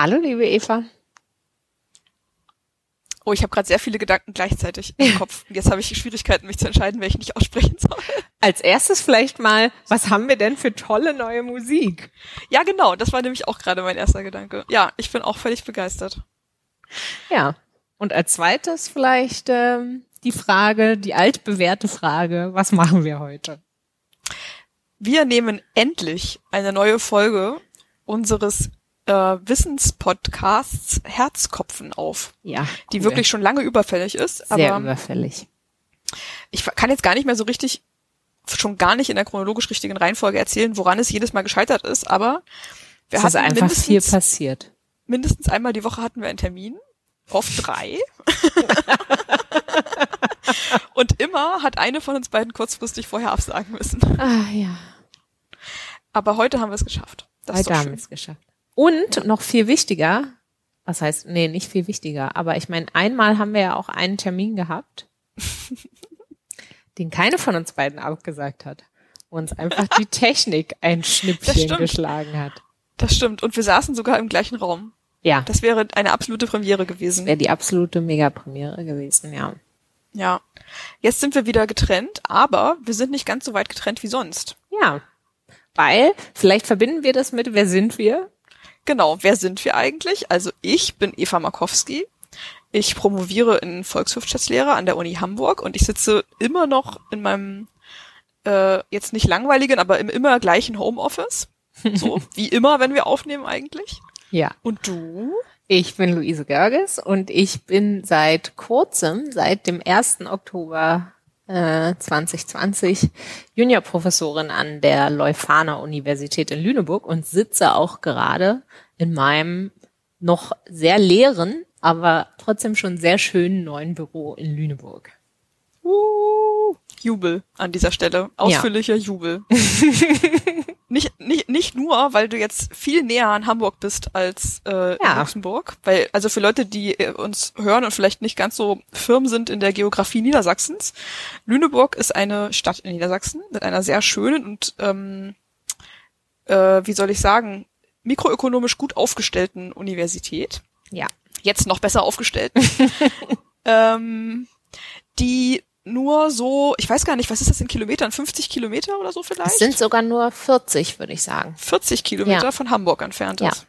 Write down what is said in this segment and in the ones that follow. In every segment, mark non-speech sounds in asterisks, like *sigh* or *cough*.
Hallo liebe Eva. Oh, ich habe gerade sehr viele Gedanken gleichzeitig im Kopf. Jetzt habe ich Schwierigkeiten, mich zu entscheiden, welchen ich aussprechen soll. Als erstes vielleicht mal, was haben wir denn für tolle neue Musik? Ja, genau, das war nämlich auch gerade mein erster Gedanke. Ja, ich bin auch völlig begeistert. Ja. Und als zweites vielleicht ähm, die Frage, die altbewährte Frage, was machen wir heute? Wir nehmen endlich eine neue Folge unseres äh, Wissenspodcasts Herzkopfen auf, Ja. die cool. wirklich schon lange überfällig ist. sehr aber überfällig. ich kann jetzt gar nicht mehr so richtig, schon gar nicht in der chronologisch richtigen Reihenfolge erzählen, woran es jedes Mal gescheitert ist, aber wir es ist hatten einfach viel mindestens, passiert. mindestens einmal die Woche hatten wir einen Termin, oft drei. *laughs* Und immer hat eine von uns beiden kurzfristig vorher absagen müssen. Ah ja. Aber heute haben wir es geschafft. Das ist Heute haben wir es geschafft. Und noch viel wichtiger, was heißt, nee, nicht viel wichtiger, aber ich meine, einmal haben wir ja auch einen Termin gehabt, *laughs* den keine von uns beiden abgesagt hat, wo uns einfach *laughs* die Technik ein Schnippchen geschlagen hat. Das stimmt. Und wir saßen sogar im gleichen Raum. Ja, Das wäre eine absolute Premiere gewesen. wäre die absolute Megapremiere gewesen, ja. Ja. Jetzt sind wir wieder getrennt, aber wir sind nicht ganz so weit getrennt wie sonst. Ja, weil vielleicht verbinden wir das mit, wer sind wir? Genau, wer sind wir eigentlich? Also ich bin Eva Markowski. Ich promoviere in Volkswirtschaftslehre an der Uni Hamburg und ich sitze immer noch in meinem äh, jetzt nicht langweiligen, aber im immer gleichen Homeoffice. So *laughs* wie immer, wenn wir aufnehmen eigentlich. Ja. Und du? Ich bin Luise Görges und ich bin seit kurzem, seit dem 1. Oktober äh, 2020, Juniorprofessorin an der Leuphana Universität in Lüneburg und sitze auch gerade in meinem noch sehr leeren, aber trotzdem schon sehr schönen neuen Büro in Lüneburg. Uh, Jubel an dieser Stelle. Ausführlicher Jubel. *laughs* nicht, nicht, nicht nur, weil du jetzt viel näher an Hamburg bist als äh, in Ja. Luxemburg. Weil, also für Leute, die äh, uns hören und vielleicht nicht ganz so firm sind in der Geografie Niedersachsens, Lüneburg ist eine Stadt in Niedersachsen mit einer sehr schönen und ähm, äh, wie soll ich sagen, mikroökonomisch gut aufgestellten Universität Ja. jetzt noch besser aufgestellt, *laughs* ähm, die nur so, ich weiß gar nicht, was ist das in Kilometern, 50 Kilometer oder so vielleicht? Es sind sogar nur 40, würde ich sagen. 40 Kilometer Ja. von Hamburg entfernt Ja. ist.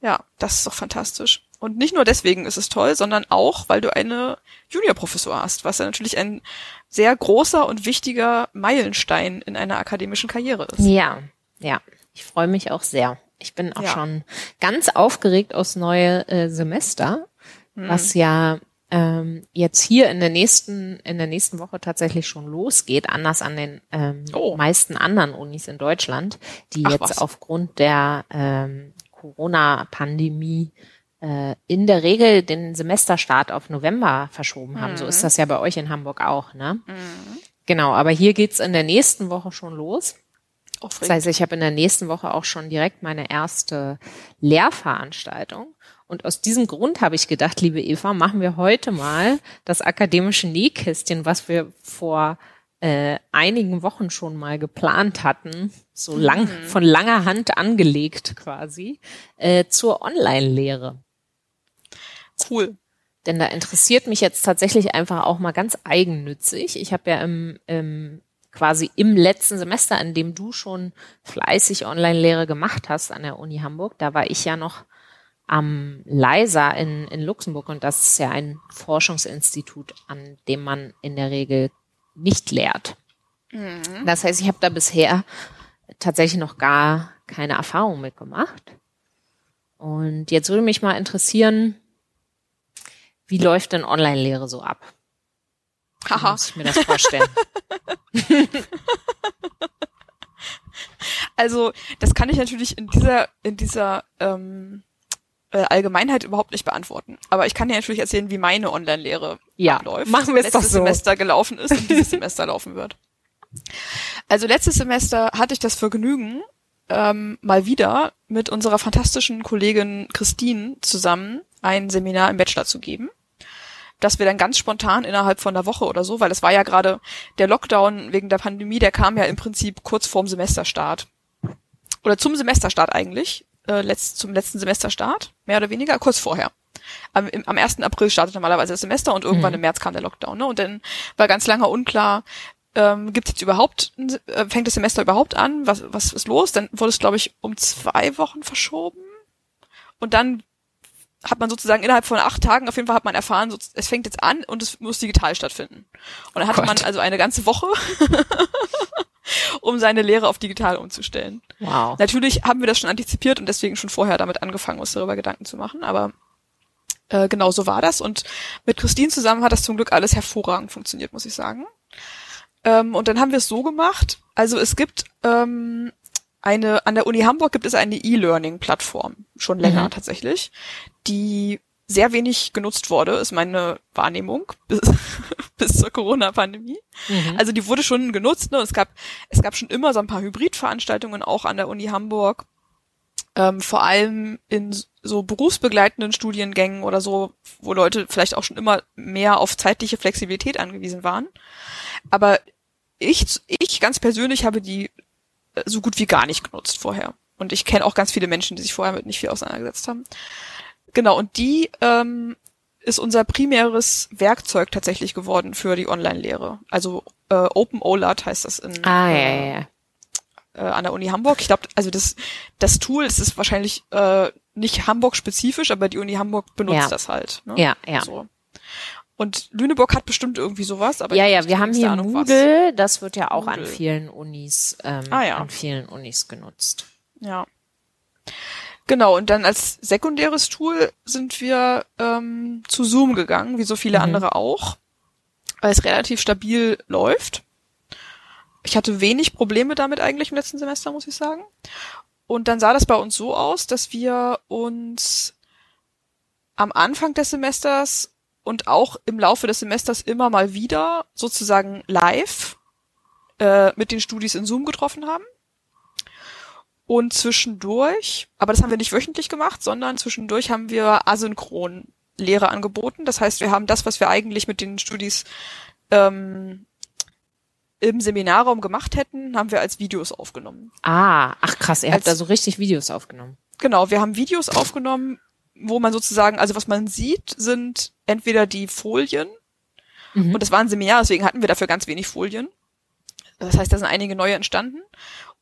Ja, das ist doch fantastisch. Und nicht nur deswegen ist es toll, sondern auch, weil du eine Juniorprofessur hast, was ja natürlich ein sehr großer und wichtiger Meilenstein in einer akademischen Karriere ist. Ja, ja. Ich freue mich auch sehr. Ich bin auch Ja. schon ganz aufgeregt aufs neue äh, Semester, Hm. was ja ähm, jetzt hier in der nächsten in der nächsten Woche tatsächlich schon losgeht, anders an den ähm, Oh. meisten anderen Unis in Deutschland, die Ach, jetzt was. aufgrund der ähm, Corona-Pandemie äh, in der Regel den Semesterstart auf November verschoben haben. So ist das ja bei euch in Hamburg auch, ne? Genau, aber hier geht's in der nächsten Woche schon los. Das Aufregend. heißt, ich habe in der nächsten Woche auch schon direkt meine erste Lehrveranstaltung. Und aus diesem Grund habe ich gedacht, liebe Eva, machen wir heute mal das akademische Nähkästchen, was wir vor äh, einigen Wochen schon mal geplant hatten, so lang, von langer Hand angelegt quasi, äh, zur Online-Lehre. Cool. Denn da interessiert mich jetzt tatsächlich einfach auch mal ganz eigennützig. Ich habe ja im, im quasi im letzten Semester, in dem du schon fleißig Online-Lehre gemacht hast an der Uni Hamburg, da war ich ja noch am LISA in, in Luxemburg und das ist ja ein Forschungsinstitut, an dem man in der Regel nicht lehrt. Das heißt, ich habe da bisher tatsächlich noch gar keine Erfahrung mitgemacht. Und jetzt würde mich mal interessieren, wie läuft denn Online-Lehre so ab? Wie muss ich mir das vorstellen? *laughs* Also, das kann ich natürlich in dieser, in dieser ähm, äh, Allgemeinheit überhaupt nicht beantworten. Aber ich kann dir natürlich erzählen, wie meine Online-Lehre Ja, abläuft. machen wir es letztes doch so. Semester gelaufen ist und dieses *laughs* Semester laufen wird. Also letztes Semester hatte ich das Vergnügen, ähm, mal wieder mit unserer fantastischen Kollegin Christine zusammen ein Seminar im Bachelor zu geben. Das wir dann ganz spontan innerhalb von einer Woche oder so, weil es war ja gerade der Lockdown wegen der Pandemie, der kam ja im Prinzip kurz vorm Semesterstart. Oder zum Semesterstart eigentlich. Äh, letzt, zum letzten Semesterstart, mehr oder weniger, kurz vorher. Am, im, am 1. April startet normalerweise das Semester und irgendwann Mhm. im März kam der Lockdown. Ne? Und dann war ganz lange unklar, ähm, gibt es jetzt überhaupt, äh, fängt das Semester überhaupt an? Was, was ist los? Dann wurde es, glaube ich, um zwei Wochen verschoben. Und dann hat man sozusagen innerhalb von acht Tagen auf jeden Fall hat man erfahren, so, es fängt jetzt an und es muss digital stattfinden. Und dann hatte Gott. man also eine ganze Woche, *laughs* um seine Lehre auf digital umzustellen. Wow. Natürlich haben wir das schon antizipiert und deswegen schon vorher damit angefangen, uns darüber Gedanken zu machen, aber äh, genau so war das. Und mit Christine zusammen hat das zum Glück alles hervorragend funktioniert, muss ich sagen. Ähm, und dann haben wir es so gemacht, also es gibt ähm, eine, an der Uni Hamburg gibt es eine E-Learning-Plattform, schon länger Mhm. tatsächlich, die sehr wenig genutzt wurde, ist meine Wahrnehmung *laughs* bis, bis zur Corona-Pandemie. Mhm. Also die wurde schon genutzt, ne? Es gab, es gab schon immer so ein paar Hybridveranstaltungen auch an der Uni Hamburg. Ähm, vor allem in so berufsbegleitenden Studiengängen oder so, wo Leute vielleicht auch schon immer mehr auf zeitliche Flexibilität angewiesen waren. Aber ich, ich ganz persönlich habe die äh, so gut wie gar nicht genutzt vorher. Und ich kenne auch ganz viele Menschen, die sich vorher mit nicht viel auseinandergesetzt haben. Genau, und die ähm, ist unser primäres Werkzeug tatsächlich geworden für die Online-Lehre. Also äh, Open OLAT heißt das in, Ah, ja, äh, ja, ja. äh, an der Uni Hamburg. Ich glaube, also das, das Tool, das ist wahrscheinlich äh, nicht Hamburg-spezifisch, aber die Uni Hamburg benutzt Ja. das halt. Ne? Ja, ja. So. Und Lüneburg hat bestimmt irgendwie sowas, aber ja, ja, wir haben hier Ahnung, was. Moodle, das wird ja auch an Moodle. vielen Unis, ähm, Ah, ja. an vielen Unis genutzt. Ja. Genau, und dann als sekundäres Tool sind wir ähm, zu Zoom gegangen, wie so viele Mhm. andere auch, weil es relativ stabil läuft. Ich hatte wenig Probleme damit eigentlich im letzten Semester, muss ich sagen. Und dann sah das bei uns so aus, dass wir uns am Anfang des Semesters und auch im Laufe des Semesters immer mal wieder sozusagen live äh, mit den Studis in Zoom getroffen haben. Und zwischendurch, aber das haben wir nicht wöchentlich gemacht, sondern zwischendurch haben wir asynchron Lehre angeboten. Das heißt, wir haben das, was wir eigentlich mit den Studis ähm, im Seminarraum gemacht hätten, haben wir als Videos aufgenommen. Ah, ach krass, ihr habt Als- da so richtig Videos aufgenommen. Genau, wir haben Videos aufgenommen, wo man sozusagen, also was man sieht, sind entweder die Folien, Mhm. und das war ein Seminar, deswegen hatten wir dafür ganz wenig Folien. Das heißt, da sind einige neue entstanden.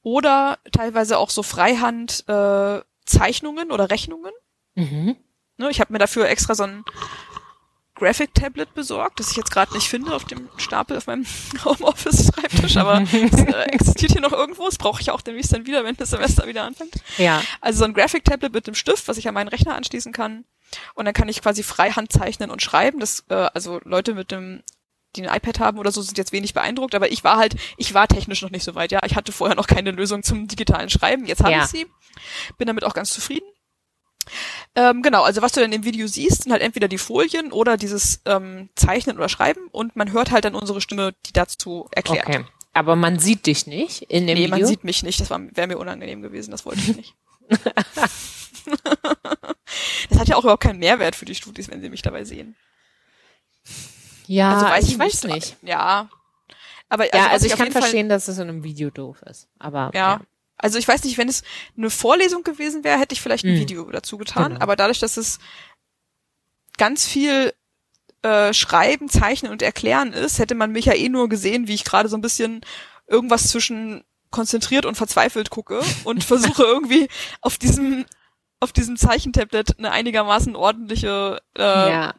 Oder teilweise auch so Freihand äh, Zeichnungen oder Rechnungen. Mhm. Ne, ich habe mir dafür extra so ein Graphic Tablet besorgt, das ich jetzt gerade nicht finde auf dem Stapel auf meinem *laughs* Homeoffice-Schreibtisch, aber *laughs* es äh, existiert hier noch irgendwo. Das brauche ich auch demnächst dann wieder, wenn das Semester wieder anfängt. Ja. Also so ein Graphic Tablet mit dem Stift, was ich an meinen Rechner anschließen kann. Und dann kann ich quasi freihand zeichnen und schreiben. Das, äh, also Leute mit dem, die ein iPad haben oder so, sind jetzt wenig beeindruckt. Aber ich war halt, ich war technisch noch nicht so weit. Ja, ich hatte vorher noch keine Lösung zum digitalen Schreiben. Jetzt habe Ja. ich sie. Bin damit auch ganz zufrieden. Ähm, genau, also was du dann im Video siehst, sind halt entweder die Folien oder dieses ähm, Zeichnen oder Schreiben und man hört halt dann unsere Stimme, die dazu erklärt. Okay. Aber man sieht dich nicht in dem nee, Video. man sieht mich nicht. Das wäre mir unangenehm gewesen. Das wollte ich nicht. *laughs* *laughs* das hat ja auch überhaupt keinen Mehrwert für die Studis, wenn sie mich dabei sehen. Ja, Also weiß ich ich weiß nicht. nicht. Ja. Aber Ja, was also ich auf kann jeden Fall- verstehen, dass es in einem Video doof ist. Aber ja. Also ich weiß nicht, wenn es eine Vorlesung gewesen wäre, hätte ich vielleicht ein Mhm. Video dazu getan. Genau. Aber dadurch, dass es ganz viel äh, Schreiben, Zeichnen und Erklären ist, hätte man mich ja eh nur gesehen, wie ich gerade so ein bisschen irgendwas zwischen konzentriert und verzweifelt gucke und *laughs* versuche irgendwie auf diesem auf diesem Zeichentablet eine einigermaßen ordentliche äh, ja.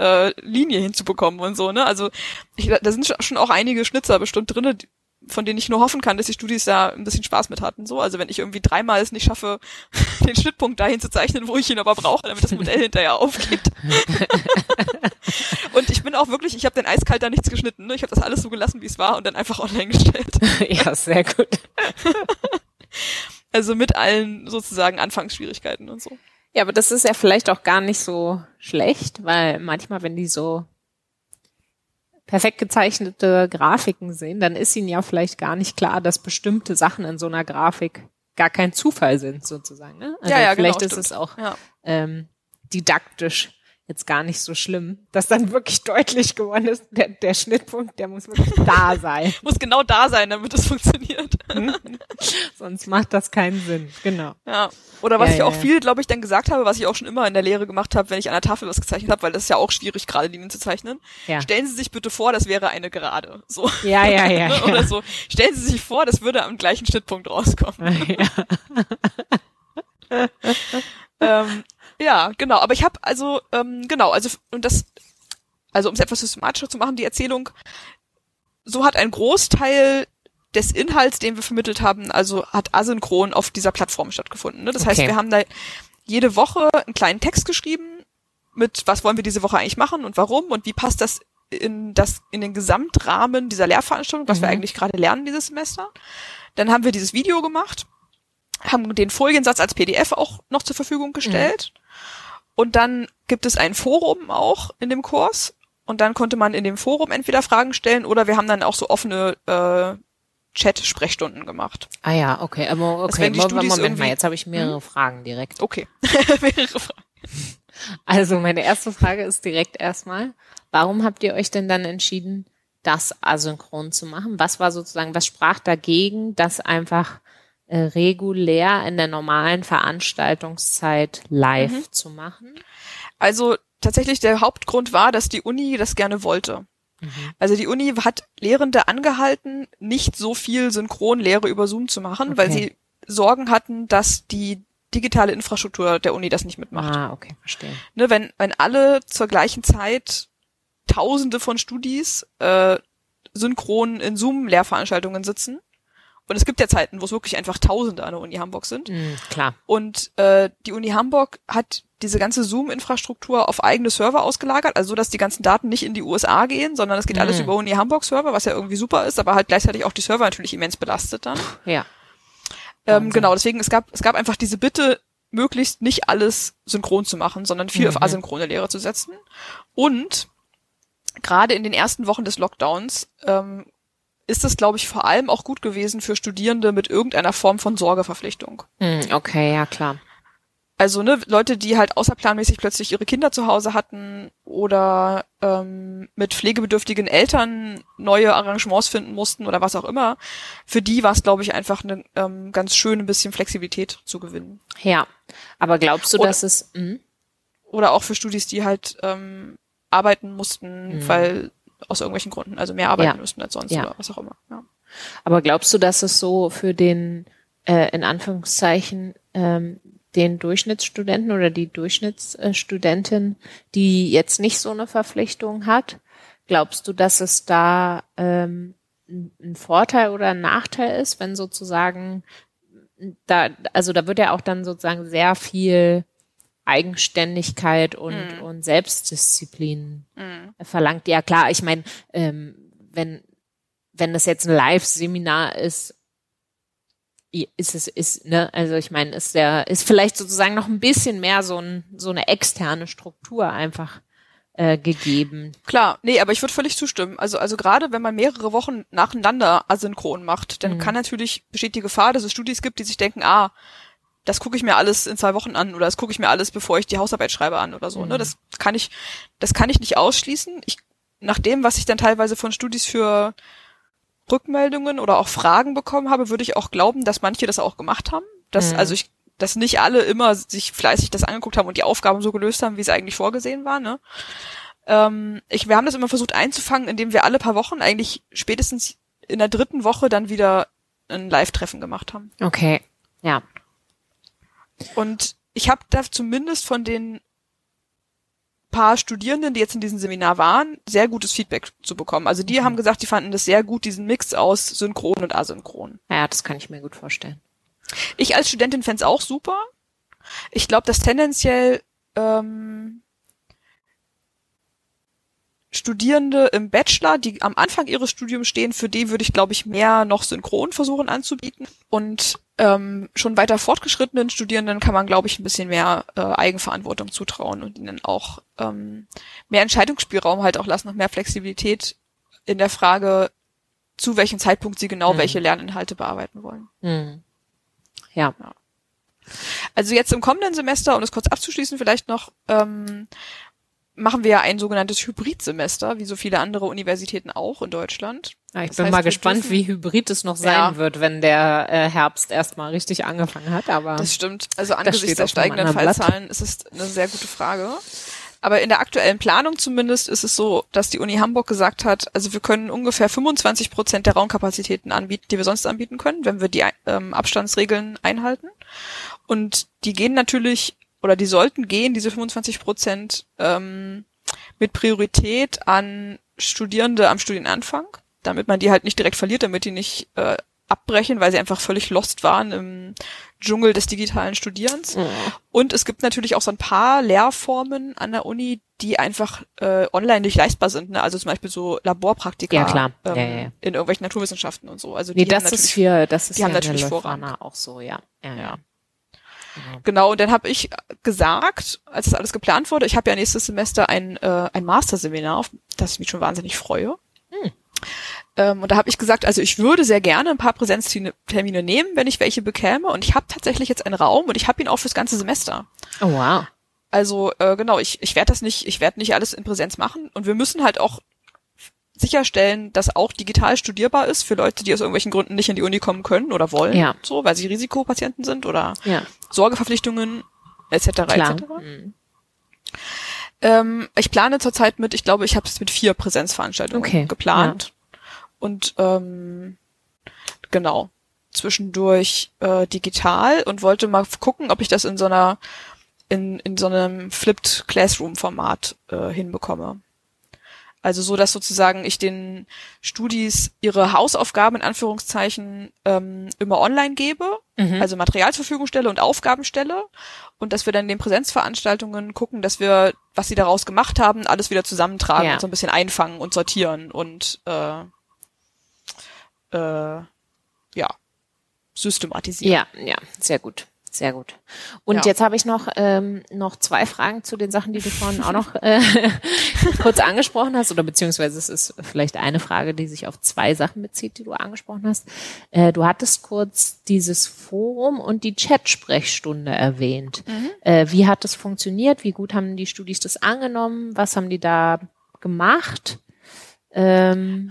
Äh, Linie hinzubekommen und so, ne? Also ich, da sind schon auch einige Schnitzer bestimmt drinne, von denen ich nur hoffen kann, dass die Studis da ein bisschen Spaß mit hatten. So, also wenn ich irgendwie dreimal es nicht schaffe, *laughs* den Schnittpunkt dahin zu zeichnen, wo ich ihn aber brauche, damit das Modell *laughs* hinterher aufgeht. *laughs* und ich bin auch wirklich, ich habe den eiskalt da nichts geschnitten, ne? Ich habe das alles so gelassen, wie es war und dann einfach online gestellt. ja, sehr gut. Also mit allen sozusagen Anfangsschwierigkeiten und so. Ja, aber das ist ja vielleicht auch gar nicht so schlecht, weil manchmal, wenn die so perfekt gezeichnete Grafiken sehen, dann ist ihnen ja vielleicht gar nicht klar, dass bestimmte Sachen in so einer Grafik gar kein Zufall sind, sozusagen. Ne? Also Ja, ja, genau, vielleicht ist stimmt. es auch Ja. ähm, didaktisch jetzt gar nicht so schlimm, dass dann wirklich deutlich geworden ist, der, der Schnittpunkt, der muss wirklich da sein. *laughs* muss genau da sein, damit es funktioniert. Sonst macht das keinen Sinn, genau. Ja. Oder was Ja, ich auch ja. viel, glaube ich, dann gesagt habe, was ich auch schon immer in der Lehre gemacht habe, wenn ich an der Tafel was gezeichnet habe, weil das ist ja auch schwierig, gerade Linien zu zeichnen. Ja. Stellen Sie sich bitte vor, das wäre eine Gerade. So. Ja, ja, ja. *laughs* ja. Oder so. Stellen Sie sich vor, das würde am gleichen Schnittpunkt rauskommen. *laughs* ja. ähm, ja, genau. Aber ich habe also, ähm, genau, also und das, also um es etwas systematischer zu machen, die Erzählung, so hat ein Großteil des Inhalts, den wir vermittelt haben, also hat asynchron auf dieser Plattform stattgefunden. Ne? Das heißt, Okay. wir haben da jede Woche einen kleinen Text geschrieben mit, was wollen wir diese Woche eigentlich machen und warum und wie passt das in das in den Gesamtrahmen dieser Lehrveranstaltung, was wir Mhm. eigentlich gerade lernen dieses Semester. Dann haben wir dieses Video gemacht, haben den Foliensatz als PDF auch noch zur Verfügung gestellt. Und dann gibt es ein Forum auch in dem Kurs. Und dann konnte man in dem Forum entweder Fragen stellen oder wir haben dann auch so offene äh, Chat-Sprechstunden gemacht. Ah ja, okay. Aber okay, wenn die Moment, Moment mal, jetzt habe ich mehrere Fragen direkt. Okay. *laughs* Mehrere Fragen. Also meine erste Frage ist direkt erstmal, warum habt ihr euch denn dann entschieden, das asynchron zu machen? Was war sozusagen, was sprach dagegen, das einfach äh, regulär in der normalen Veranstaltungszeit live Mhm. zu machen? Also tatsächlich der Hauptgrund war, dass die Uni das gerne wollte. Also die Uni hat Lehrende angehalten, nicht so viel Synchronlehre über Zoom zu machen, weil Okay. sie Sorgen hatten, dass die digitale Infrastruktur der Uni das nicht mitmacht. Ah, okay, verstehe. Ne, wenn, wenn alle zur gleichen Zeit Tausende von Studis äh, synchron in Zoom-Lehrveranstaltungen sitzen. Und es gibt ja Zeiten, wo es wirklich einfach Tausende an der Uni Hamburg sind. Hm, klar. Und äh, die Uni Hamburg hat diese ganze Zoom-Infrastruktur auf eigene Server ausgelagert, also so, dass die ganzen Daten nicht in die USA gehen, sondern es geht alles Mhm. über Uni Hamburg-Server, was ja irgendwie super ist, aber halt gleichzeitig auch die Server natürlich immens belastet dann. Ja. Ähm, genau, deswegen, es gab, es gab einfach diese Bitte, möglichst nicht alles synchron zu machen, sondern viel auf Mhm. asynchrone Lehre zu setzen. Und gerade in den ersten Wochen des Lockdowns ähm, ist es, glaube ich, vor allem auch gut gewesen für Studierende mit irgendeiner Form von Sorgeverpflichtung. Hm, okay, ja klar. Also ne, Leute, die halt außerplanmäßig plötzlich ihre Kinder zu Hause hatten oder ähm, mit pflegebedürftigen Eltern neue Arrangements finden mussten oder was auch immer, für die war es, glaube ich, einfach ne, ähm, ganz schön, ein bisschen Flexibilität zu gewinnen. Ja. Aber glaubst du, Oder- dass es, hm? Oder auch für Studis, die halt ähm, arbeiten mussten, Mhm. weil aus irgendwelchen Gründen, also mehr arbeiten Ja. müssten als sonst Ja. oder was auch immer. Ja. Aber glaubst du, dass es so für den, äh, in Anführungszeichen, ähm, den Durchschnittsstudenten oder die Durchschnittsstudentin, die jetzt nicht so eine Verpflichtung hat, glaubst du, dass es da ähm, ein ein Vorteil oder ein Nachteil ist, wenn sozusagen da, also da wird ja auch dann sozusagen sehr viel Eigenständigkeit und, Mhm. und Selbstdisziplin Mhm. verlangt. Ja klar, ich meine, ähm, wenn wenn das jetzt ein Live-Seminar ist, ist es ist ne, also ich meine, ist der ist vielleicht sozusagen noch ein bisschen mehr so ein so eine externe Struktur einfach äh, gegeben. Klar, nee, aber ich würde völlig zustimmen. Also, also gerade wenn man mehrere Wochen nacheinander asynchron macht, dann Mhm. kann natürlich, besteht die Gefahr, dass es Studis gibt, die sich denken, ah, das gucke ich mir alles in zwei Wochen an oder das gucke ich mir alles, bevor ich die Hausarbeit schreibe an oder so. Mhm. Ne? Das kann ich, das kann ich nicht ausschließen. Ich, nach dem, was ich dann teilweise von Studis für Rückmeldungen oder auch Fragen bekommen habe, würde ich auch glauben, dass manche das auch gemacht haben. Dass, Mhm. also ich, dass nicht alle immer sich fleißig das angeguckt haben und die Aufgaben so gelöst haben, wie es eigentlich vorgesehen war, ne? Ähm, ich, wir haben das immer versucht einzufangen, indem wir alle paar Wochen eigentlich spätestens in der dritten Woche dann wieder ein Live-Treffen gemacht haben. Okay. Ja. Und ich habe da zumindest von den paar Studierenden, die jetzt in diesem Seminar waren, sehr gutes Feedback zu bekommen. Also die Mhm. haben gesagt, die fanden das sehr gut, diesen Mix aus synchron und asynchron. Ja, das kann ich mir gut vorstellen. Ich als Studentin fänd's auch super. Ich glaube, dass tendenziell ähm, Studierende im Bachelor, die am Anfang ihres Studiums stehen, für die würde ich, glaube ich, mehr noch synchron versuchen anzubieten. Und ähm, schon weiter fortgeschrittenen Studierenden kann man, glaube ich, ein bisschen mehr äh, Eigenverantwortung zutrauen und ihnen auch ähm, mehr Entscheidungsspielraum halt auch lassen und mehr Flexibilität in der Frage, zu welchem Zeitpunkt sie genau Mhm. welche Lerninhalte bearbeiten wollen. Hm. Ja. Also jetzt im kommenden Semester, um das kurz abzuschließen, vielleicht noch, ähm, machen wir ja ein sogenanntes Hybridsemester, wie so viele andere Universitäten auch in Deutschland. Ja, ich Das bin heißt, mal gespannt, dürfen- wie hybrid es noch sein Ja. wird, wenn der äh, Herbst erstmal richtig angefangen hat. Aber Das stimmt. Also angesichts der steigenden Blatt. Fallzahlen ist es eine sehr gute Frage. Aber in der aktuellen Planung zumindest ist es so, dass die Uni Hamburg gesagt hat, also wir können ungefähr 25 Prozent der Raumkapazitäten anbieten, die wir sonst anbieten können, wenn wir die ähm, Abstandsregeln einhalten. Und die gehen natürlich, oder die sollten gehen, diese 25 Prozent, ähm, mit Priorität an Studierende am Studienanfang, damit man die halt nicht direkt verliert, damit die nicht äh, abbrechen, weil sie einfach völlig lost waren im Dschungel des digitalen Studierens. Und es gibt natürlich auch so ein paar Lehrformen an der Uni, die einfach äh, online nicht leistbar sind. Ne? Also zum Beispiel so Laborpraktika Ja, klar. Ähm, Ja, ja, in irgendwelchen Naturwissenschaften und so. Also nee, die haben das ist hier, das ist die haben natürlich Vorrang. Auch so, ja. Ja, ja. Genau. Genau, und dann habe ich gesagt, als das alles geplant wurde, ich habe ja nächstes Semester ein, äh, ein Masterseminar, auf das ich mich schon wahnsinnig freue. Hm. Ähm, und da habe ich gesagt, also ich würde sehr gerne ein paar Präsenztermine nehmen, wenn ich welche bekäme. Und ich habe tatsächlich jetzt einen Raum und ich habe ihn auch fürs ganze Semester. Oh wow. Also äh, genau, ich, ich werde das nicht, ich werde nicht alles in Präsenz machen. Und wir müssen halt auch sicherstellen, dass auch digital studierbar ist für Leute, die aus irgendwelchen Gründen nicht in die Uni kommen können oder wollen, Ja. so, weil sie Risikopatienten sind oder Ja, Sorgeverpflichtungen etc. klar. etc. Mhm. Ähm, ich plane zurzeit mit, ich glaube, ich habe es mit vier Präsenzveranstaltungen Okay, geplant. Und ähm, genau, zwischendurch äh, digital und wollte mal gucken, ob ich das in so einer in, in so einem Flipped Classroom Format äh, hinbekomme. Also so, dass sozusagen ich den Studis ihre Hausaufgaben in Anführungszeichen ähm, immer online gebe, Mhm. also Material zur Verfügung stelle und Aufgaben stelle und dass wir dann in den Präsenzveranstaltungen gucken, dass wir, was sie daraus gemacht haben, alles wieder zusammentragen Ja. und so ein bisschen einfangen und sortieren und äh, äh, ja systematisieren. Ja, ja, sehr gut. Sehr gut. Und Ja. jetzt habe ich noch, ähm, noch zwei Fragen zu den Sachen, die du vorhin auch noch äh, *laughs* kurz angesprochen hast, oder beziehungsweise es ist vielleicht eine Frage, die sich auf zwei Sachen bezieht, die du angesprochen hast. Äh, du hattest kurz dieses Forum und die Chat-Sprechstunde erwähnt. Äh, wie hat das funktioniert? Wie gut haben die Studis das angenommen? Was haben die da gemacht? Ähm,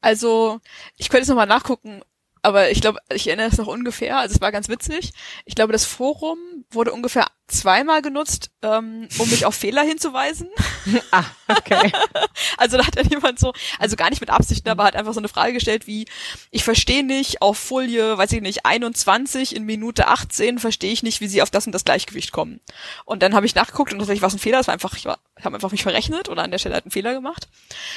Also, ich könnte jetzt nochmal nachgucken, aber ich glaube, ich erinnere es noch ungefähr. Also es war ganz witzig. Ich glaube, das Forum wurde ungefähr zweimal genutzt, ähm, um mich auf Fehler hinzuweisen. *laughs* ah, okay. *laughs* Also da hat dann jemand so, also gar nicht mit Absicht, aber hat einfach so eine Frage gestellt wie, ich verstehe nicht auf Folie, weiß ich nicht, 21 in Minute 18 verstehe ich nicht, wie sie auf das und das Gleichgewicht kommen. Und dann habe ich nachgeguckt und tatsächlich war es ein Fehler, es war einfach, ich, war, ich habe einfach mich verrechnet oder an der Stelle halt einen Fehler gemacht.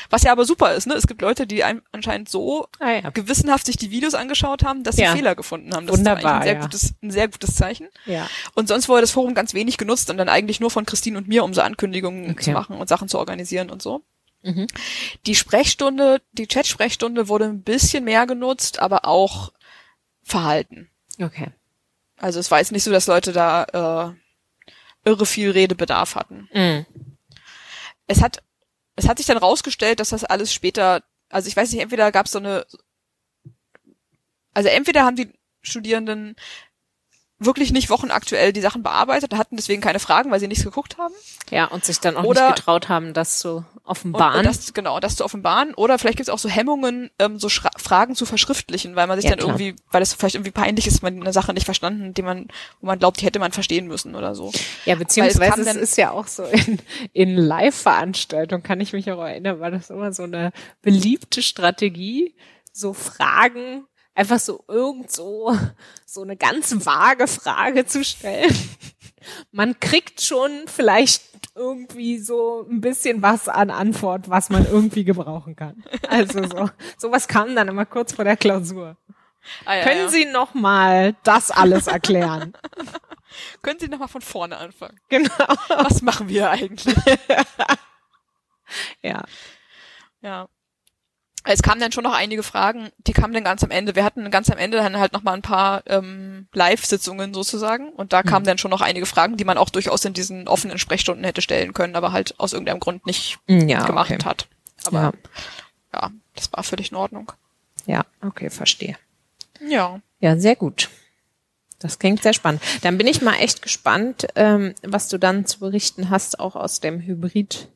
Was ja aber super ist, ne? Es gibt Leute, die ein, anscheinend so Ah, ja. gewissenhaft sich die Videos angeschaut haben, dass sie Ja. Fehler gefunden haben. Das ist Wunderbar, eigentlich ein sehr ja. gutes, ein sehr gutes Zeichen. ja. Und sonst wurde das Forum ganz wenig genutzt und dann eigentlich nur von Christine und mir, um so Ankündigungen Okay. zu machen und Sachen zu organisieren und so. Mhm. Die Sprechstunde, die Chat-Sprechstunde wurde ein bisschen mehr genutzt, aber auch verhalten. Okay. Also es war jetzt nicht so, dass Leute da äh, irre viel Redebedarf hatten. Mhm. Es hat, es hat sich dann rausgestellt, dass das alles später, also ich weiß nicht, entweder gab es so eine, also entweder haben die Studierenden wirklich nicht wochenaktuell die Sachen bearbeitet, hatten deswegen keine Fragen, weil sie nichts geguckt haben. Ja, und sich dann auch Oder- nicht getraut haben, das zu Und, offenbaren. und das, genau, das zu offenbaren. Oder vielleicht gibt es auch so Hemmungen, ähm, so Schra Fragen zu verschriftlichen, weil man sich Ja, dann klar. irgendwie, weil es vielleicht irgendwie peinlich ist, man eine Sache nicht verstanden, die man, wo man glaubt, die hätte man verstehen müssen oder so. ja, beziehungsweise es dann- ist ja auch so in, in Live-Veranstaltungen, kann ich mich auch erinnern, war das immer so eine beliebte Strategie, so Fragen, einfach so irgend so, so eine ganz vage Frage zu stellen. Man kriegt schon vielleicht irgendwie so ein bisschen was an Antwort, was man irgendwie gebrauchen kann. Also so, sowas kam dann immer kurz vor der Klausur. Ah, ja, Können ja. Sie noch mal das alles erklären? *laughs* Können Sie nochmal von vorne anfangen? genau. Was machen wir eigentlich? *laughs* Ja. Ja. Es kamen dann schon noch einige Fragen, die kamen dann ganz am Ende. Wir hatten ganz am Ende dann halt noch mal ein paar ähm, Live-Sitzungen sozusagen und da kamen dann schon noch einige Fragen, die man auch durchaus in diesen offenen Sprechstunden hätte stellen können, aber halt aus irgendeinem Grund nicht Ja, gemacht okay. hat. Aber Ja. ja. das war völlig in Ordnung. Ja, okay, verstehe. Ja. Ja, sehr gut. Das klingt sehr spannend. Dann bin ich mal echt gespannt, ähm, was du dann zu berichten hast, auch aus dem Hybrid.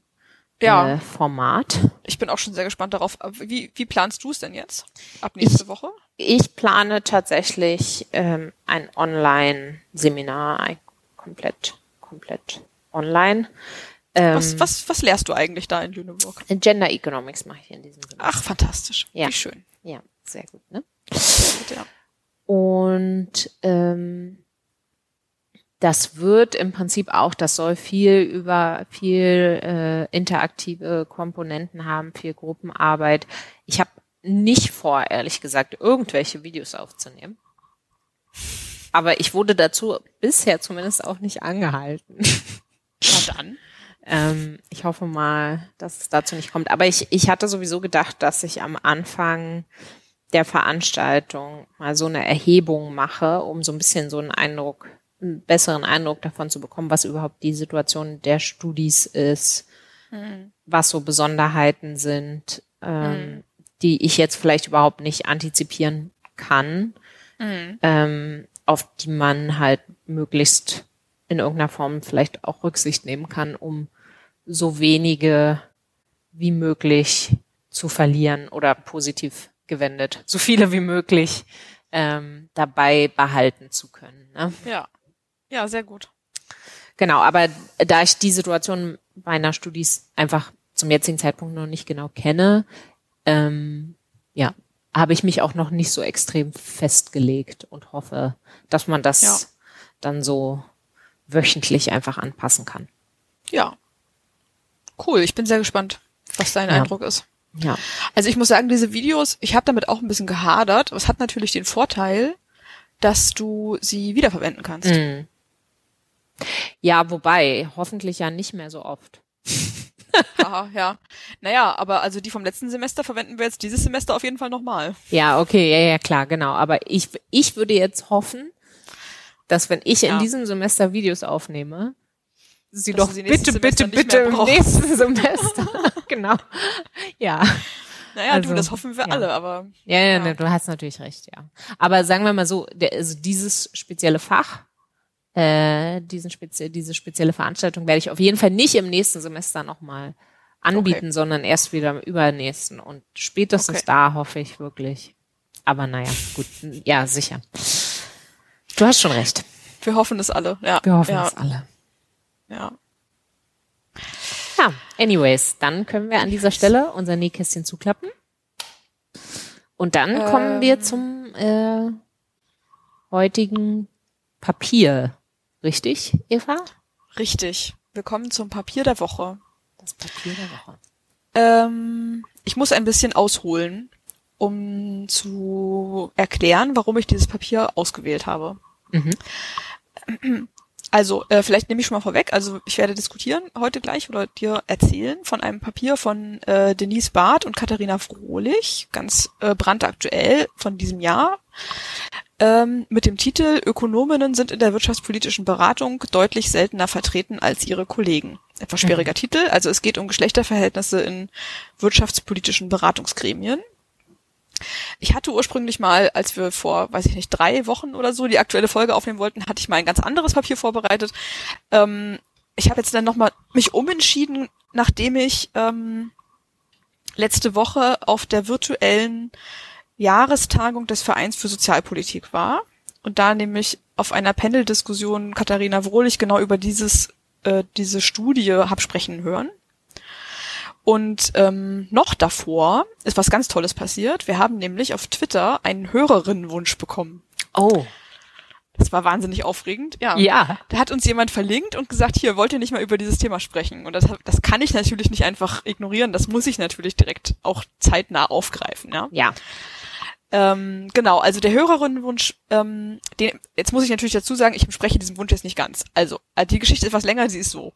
Ja. Äh, Format. Ich bin auch schon sehr gespannt darauf. Wie, wie planst du es denn jetzt? Ab nächste Ich- Woche? Ich plane tatsächlich ähm, ein Online-Seminar, ein komplett, komplett online. Ähm, Was, was, was lehrst du eigentlich da in Lüneburg? Gender Economics mache ich in diesem Sinne. Ach, fantastisch. Ja. Wie schön. Ja, sehr gut, ne? Sehr gut, ja. Und ähm, das wird im Prinzip auch, das soll viel über viel äh, interaktive Komponenten haben, viel Gruppenarbeit. Ich habe nicht vor, ehrlich gesagt, irgendwelche Videos aufzunehmen. Aber ich wurde dazu bisher zumindest auch nicht angehalten. Na dann. Ähm, ich hoffe mal, dass es dazu nicht kommt. Aber ich, ich hatte sowieso gedacht, dass ich am Anfang der Veranstaltung mal so eine Erhebung mache, um so ein bisschen so einen Eindruck, einen besseren Eindruck davon zu bekommen, was überhaupt die Situation der Studis ist, was so Besonderheiten sind, ähm, die ich jetzt vielleicht überhaupt nicht antizipieren kann, ähm, auf die man halt möglichst in irgendeiner Form vielleicht auch Rücksicht nehmen kann, um so wenige wie möglich zu verlieren oder positiv gewendet, so viele wie möglich ähm, dabei behalten zu können. Ne? Ja. Ja, sehr gut. Genau, aber da ich die Situation meiner Studis einfach zum jetzigen Zeitpunkt noch nicht genau kenne, ähm, ja, habe ich mich auch noch nicht so extrem festgelegt und hoffe, dass man das Ja. dann so wöchentlich einfach anpassen kann. Ja. Cool, ich bin sehr gespannt, was dein Ja. Eindruck ist. Ja. Also ich muss sagen, diese Videos, ich habe damit auch ein bisschen gehadert. Es hat natürlich den Vorteil, dass du sie wiederverwenden kannst. Mhm. Ja, wobei, hoffentlich ja nicht mehr so oft. *laughs* Haha, ja. Naja, aber also die vom letzten Semester verwenden wir jetzt dieses Semester auf jeden Fall nochmal. Ja, okay, ja, ja, klar, genau. Aber ich, ich würde jetzt hoffen, dass wenn ich Ja. in diesem Semester Videos aufnehme, sie Dass doch sie bitte, bitte, Semester nicht bitte mehr im nächsten Semester. *laughs* genau. Ja. Naja, Also, du, das hoffen wir ja. alle, aber Ja, ja, Ja. Ne, du hast natürlich recht, ja. Aber sagen wir mal so, der, also dieses spezielle Fach, äh, diesen spezie diese spezielle Veranstaltung werde ich auf jeden Fall nicht im nächsten Semester nochmal anbieten, Okay. sondern erst wieder im übernächsten. Und spätestens Okay. da hoffe ich wirklich. Aber naja, gut, ja, sicher. Du hast schon recht. wir hoffen es alle. Ja, Wir hoffen ja, es alle. Ja. Ja, anyways, dann können wir an dieser Stelle unser Nähkästchen zuklappen. Und dann kommen wir Ähm. zum äh, heutigen Papier. Richtig, Eva? Richtig. Wir kommen zum Papier der Woche. Das Papier der Woche. Ähm, ich muss ein bisschen ausholen, um zu erklären, warum ich dieses Papier ausgewählt habe. Mhm. *clears throat* Also, äh, vielleicht nehme ich schon mal vorweg. Also, ich werde diskutieren heute gleich oder dir erzählen von einem Papier von äh, Denise Barth und Katharina Frohlich, ganz äh, brandaktuell von diesem Jahr, ähm, mit dem Titel Ökonominnen sind in der wirtschaftspolitischen Beratung deutlich seltener vertreten als ihre Kollegen. Etwas schwieriger Titel. Also, es geht um Geschlechterverhältnisse in wirtschaftspolitischen Beratungsgremien. Ich hatte ursprünglich mal, als wir vor, weiß ich nicht, drei Wochen oder so die aktuelle Folge aufnehmen wollten, hatte ich mal ein ganz anderes Papier vorbereitet. Ähm, ich habe jetzt dann nochmal mich umentschieden, nachdem ich ähm, letzte Woche auf der virtuellen Jahrestagung des Vereins für Sozialpolitik war und da nämlich auf einer Panel-Diskussion Katharina Wrohlich genau über dieses äh, diese Studie hab sprechen hören. Und ähm, noch davor ist was ganz Tolles passiert. Wir haben nämlich auf Twitter einen Hörerinnenwunsch bekommen. Oh. Das war wahnsinnig aufregend. Ja. Ja. Da hat uns jemand verlinkt und gesagt, hier, wollt ihr nicht mal über dieses Thema sprechen? Und das, das kann ich natürlich nicht einfach ignorieren. Das muss ich natürlich direkt auch zeitnah aufgreifen. Ja. Ja. Ähm, genau, also der Hörerinnenwunsch, ähm, den, jetzt muss ich natürlich dazu sagen, ich bespreche diesen Wunsch jetzt nicht ganz. Also, die Geschichte ist etwas länger, sie ist so.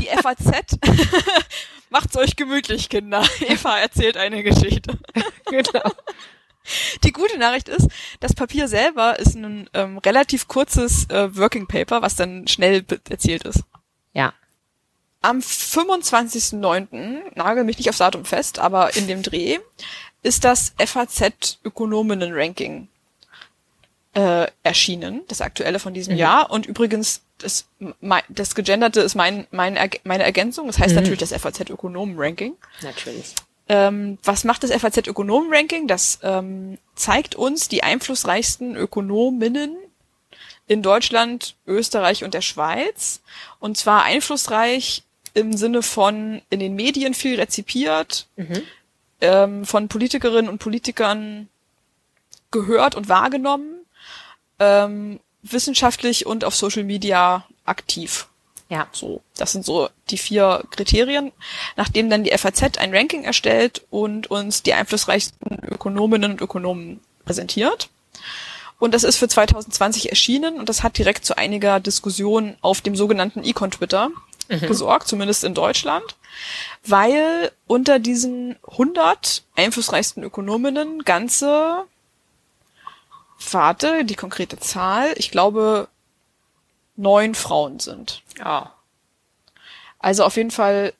Die FAZ *laughs* macht's euch gemütlich, Kinder. *laughs* Eva erzählt eine Geschichte. *laughs* Genau. Die gute Nachricht ist, das Papier selber ist ein ähm, relativ kurzes äh, Working Paper, was dann schnell erzählt ist. Ja. Am 25.09., nagel mich nicht aufs Datum fest, aber in dem Dreh, ist das FAZ Ökonominnen Ranking äh, erschienen, das aktuelle von diesem mhm. Jahr. Und übrigens, das, das Gegenderte ist mein, mein, meine Ergänzung. Das heißt mhm. natürlich das FAZ-Ökonomen-Ranking. Natürlich. Ähm, was macht das FAZ-Ökonomen-Ranking? Das ähm, zeigt uns die einflussreichsten Ökonominnen in Deutschland, Österreich und der Schweiz. Und zwar einflussreich im Sinne von in den Medien viel rezipiert, mhm. ähm, von Politikerinnen und Politikern gehört und wahrgenommen, ähm, wissenschaftlich und auf Social Media aktiv. Ja. So, das sind so die vier Kriterien, nachdem dann die FAZ ein Ranking erstellt und uns die einflussreichsten Ökonominnen und Ökonomen präsentiert. Und das ist für 2020 erschienen und das hat direkt zu einiger Diskussion auf dem sogenannten Econ Twitter mhm. gesorgt, zumindest in Deutschland, weil unter diesen 100 einflussreichsten Ökonominnen ganze, warte, die konkrete Zahl, ich glaube, neun Frauen sind. Ja. Also auf jeden Fall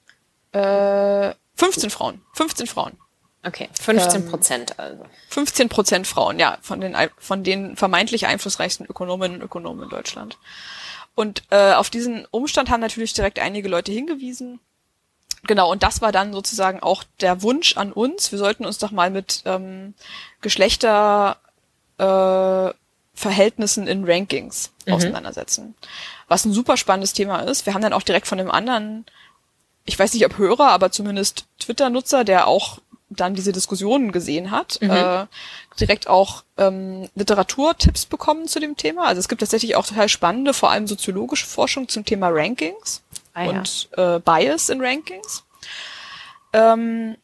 äh, 15 Frauen. 15 Frauen. Okay, 15 Prozent ähm, also. 15 Prozent Frauen, ja, von den, von den vermeintlich einflussreichsten Ökonominnen und Ökonomen in Deutschland. Und äh, auf diesen Umstand haben natürlich direkt einige Leute hingewiesen. Genau, und das war dann sozusagen auch der Wunsch an uns. Wir sollten uns doch mal mit ähm, Geschlechter äh, Verhältnissen in Rankings mhm. auseinandersetzen. Was ein super spannendes Thema ist. Wir haben dann auch direkt von einem anderen, ich weiß nicht ob Hörer, aber zumindest Twitter-Nutzer, der auch dann diese Diskussionen gesehen hat, mhm. äh, direkt auch ähm, Literaturtipps bekommen zu dem Thema. Also es gibt tatsächlich auch total spannende, vor allem soziologische Forschung zum Thema Rankings ah, ja. und äh, Bias in Rankings. Ähm,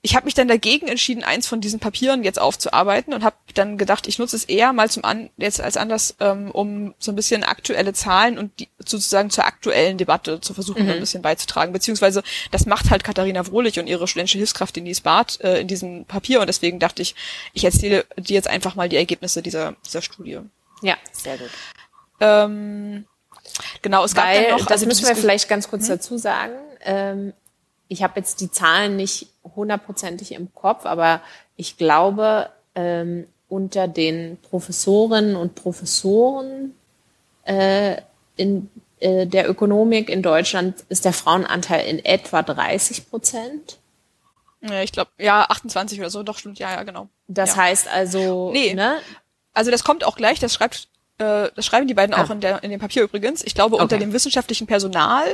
ich habe mich dann dagegen entschieden, eins von diesen Papieren jetzt aufzuarbeiten und habe dann gedacht, ich nutze es eher mal zum an jetzt als anders, ähm, um so ein bisschen aktuelle Zahlen und die, sozusagen zur aktuellen Debatte zu versuchen, mhm. ein bisschen beizutragen. Beziehungsweise das macht halt Katharina Wrohlich und ihre studentische Hilfskraft Denise Barth äh, in diesem Papier und deswegen dachte ich, ich erzähle dir jetzt einfach mal die Ergebnisse dieser, dieser Studie. Ja, sehr gut. Ähm, genau, es Weil, gab dann noch. Das also müssen wir vielleicht ganz kurz hm? dazu sagen. Ähm, ich habe jetzt die Zahlen nicht hundertprozentig im Kopf, aber ich glaube, ähm, unter den Professorinnen und Professoren äh, in äh, der Ökonomik in Deutschland ist der Frauenanteil in etwa 30 Prozent. Ja, ich glaube, ja, 28 oder so, doch stimmt, ja, ja, genau. Das ja. heißt also, nee, ne? Also das kommt auch gleich, das schreibt, äh, das schreiben die beiden ah. auch in, der, in dem Papier übrigens. Ich glaube, okay. unter dem wissenschaftlichen Personal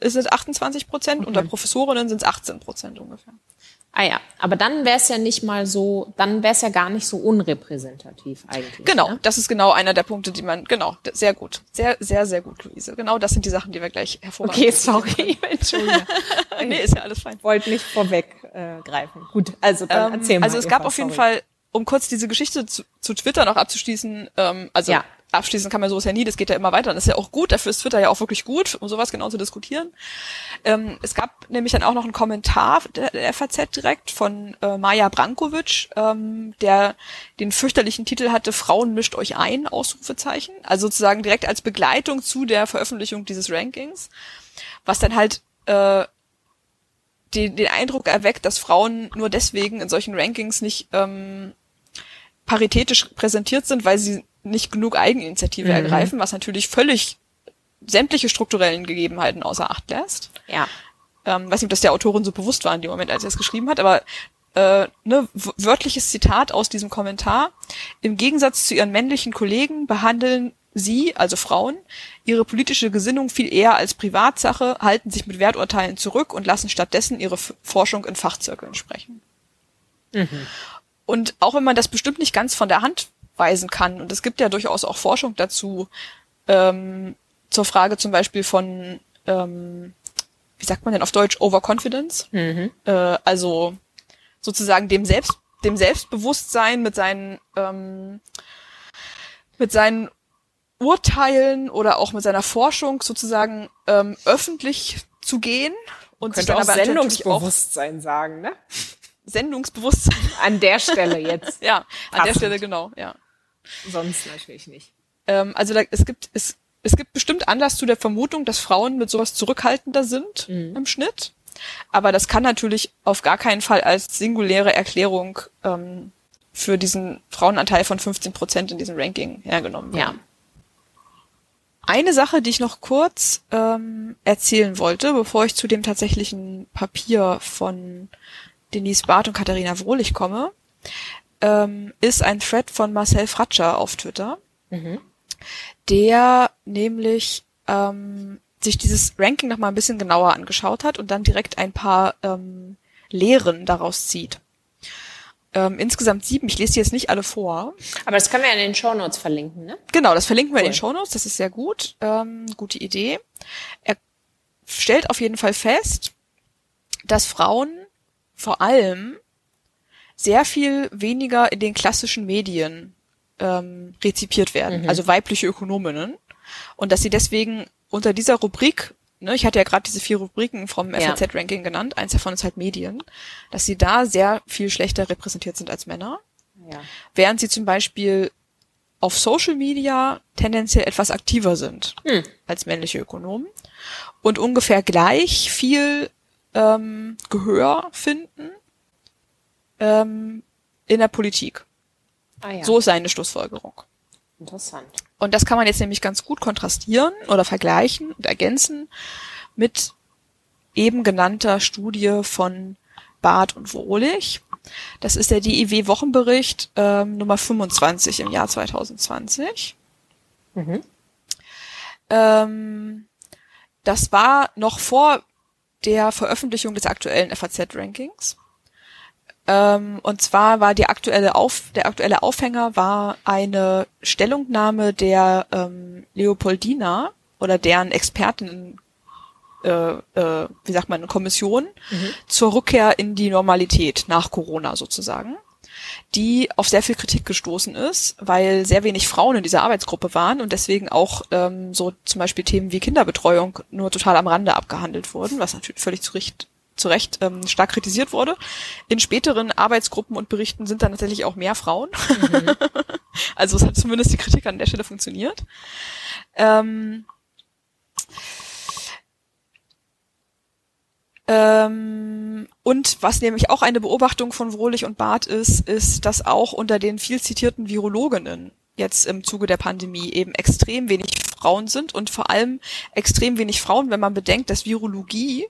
ist es 28 Prozent, okay. unter Professorinnen sind es 18 Prozent ungefähr. Ah ja, aber dann wäre es ja nicht mal so, dann wäre es ja gar nicht so unrepräsentativ eigentlich. Genau, ne? das ist genau einer der Punkte, die man, genau, sehr gut, sehr, sehr, sehr gut, Luise. Genau, das sind die Sachen, die wir gleich hervorheben. Okay, sorry, *laughs* Entschuldige. *laughs* nee, ist ja alles fein. Wollte nicht vorweggreifen. Äh, gut, also dann ähm, erzähl mal. Also es gab auf jeden Fall, um kurz diese Geschichte zu, zu Twitter noch abzuschließen, ähm, also ja abschließen kann man sowas ja nie, das geht ja immer weiter. das ist ja auch gut, dafür ist Twitter ja auch wirklich gut, um sowas genau zu diskutieren. Ähm, es gab nämlich dann auch noch einen Kommentar der, der FAZ direkt von äh, Maja Brankovic, ähm, der den fürchterlichen Titel hatte, Frauen mischt euch ein, Ausrufezeichen. Also sozusagen direkt als Begleitung zu der Veröffentlichung dieses Rankings. Was dann halt äh, den, den Eindruck erweckt, dass Frauen nur deswegen in solchen Rankings nicht ähm, paritätisch präsentiert sind, weil sie nicht genug Eigeninitiative mhm. ergreifen, was natürlich völlig sämtliche strukturellen Gegebenheiten außer Acht lässt. Ja. Ähm, weiß nicht, ob das der Autorin so bewusst war in dem Moment, als sie es geschrieben hat, aber äh, ne, wörtliches Zitat aus diesem Kommentar. Im Gegensatz zu ihren männlichen Kollegen behandeln sie, also Frauen, ihre politische Gesinnung viel eher als Privatsache, halten sich mit Werturteilen zurück und lassen stattdessen ihre F Forschung in Fachzirkeln sprechen. Mhm. Und auch wenn man das bestimmt nicht ganz von der Hand weisen kann. Und es gibt ja durchaus auch Forschung dazu, ähm, zur Frage zum Beispiel von, ähm, wie sagt man denn auf Deutsch, Overconfidence. Mhm. Äh, also sozusagen dem Selbst, dem Selbstbewusstsein mit seinen, ähm, mit seinen Urteilen oder auch mit seiner Forschung sozusagen ähm, öffentlich zu gehen und sich dann aber Sendungsbewusstsein auch sagen, ne? Sendungsbewusstsein. An der Stelle jetzt. *laughs* ja, an Passend. der Stelle genau, ja. Sonst natürlich nicht. Ähm, also da, es gibt es, es gibt bestimmt Anlass zu der Vermutung, dass Frauen mit sowas zurückhaltender sind mhm. im Schnitt. Aber das kann natürlich auf gar keinen Fall als singuläre Erklärung ähm, für diesen Frauenanteil von 15 Prozent in diesem Ranking hergenommen werden. Ja. Eine Sache, die ich noch kurz ähm, erzählen wollte, bevor ich zu dem tatsächlichen Papier von Denise Barth und Katharina Wohlig komme, ähm, ist ein Thread von Marcel Fratscher auf Twitter, mhm. der nämlich ähm, sich dieses Ranking noch mal ein bisschen genauer angeschaut hat und dann direkt ein paar ähm, Lehren daraus zieht. Ähm, insgesamt sieben. Ich lese die jetzt nicht alle vor. Aber das können wir ja in den Shownotes verlinken, ne? Genau, das verlinken wir in den Shownotes. Das ist sehr gut. Ähm, gute Idee. Er stellt auf jeden Fall fest, dass Frauen vor allem sehr viel weniger in den klassischen Medien ähm, rezipiert werden, mhm. also weibliche Ökonominnen. Und dass sie deswegen unter dieser Rubrik ne, ich hatte ja gerade diese vier Rubriken vom FAZ-Ranking genannt, eins davon ist halt Medien, dass sie da sehr viel schlechter repräsentiert sind als Männer. Ja. Während sie zum Beispiel auf Social Media tendenziell etwas aktiver sind hm. als männliche Ökonomen und ungefähr gleich viel ähm, Gehör finden ähm, in der Politik. Ah, ja. So ist seine Schlussfolgerung. Interessant. Und das kann man jetzt nämlich ganz gut kontrastieren oder vergleichen und ergänzen mit eben genannter Studie von Barth und Wohlig. Das ist der DIW Wochenbericht ähm, Nummer 25 im Jahr 2020. Mhm. Ähm, das war noch vor der Veröffentlichung des aktuellen FAZ-Rankings. Ähm, und zwar war die aktuelle Auf, der aktuelle Aufhänger war eine Stellungnahme der ähm, Leopoldina oder deren Experten, äh, äh, wie sagt man, eine Kommission mhm. zur Rückkehr in die Normalität nach Corona sozusagen, die auf sehr viel Kritik gestoßen ist, weil sehr wenig Frauen in dieser Arbeitsgruppe waren und deswegen auch ähm, so zum Beispiel Themen wie Kinderbetreuung nur total am Rande abgehandelt wurden, was natürlich völlig zu Recht zu Recht ähm, stark kritisiert wurde. In späteren Arbeitsgruppen und Berichten sind dann tatsächlich auch mehr Frauen. Mhm. *laughs* also es hat zumindest die Kritik an der Stelle funktioniert. Ähm, ähm, und was nämlich auch eine Beobachtung von Wohlig und Barth ist, ist, dass auch unter den viel zitierten Virologinnen jetzt im Zuge der Pandemie eben extrem wenig Frauen sind und vor allem extrem wenig Frauen, wenn man bedenkt, dass Virologie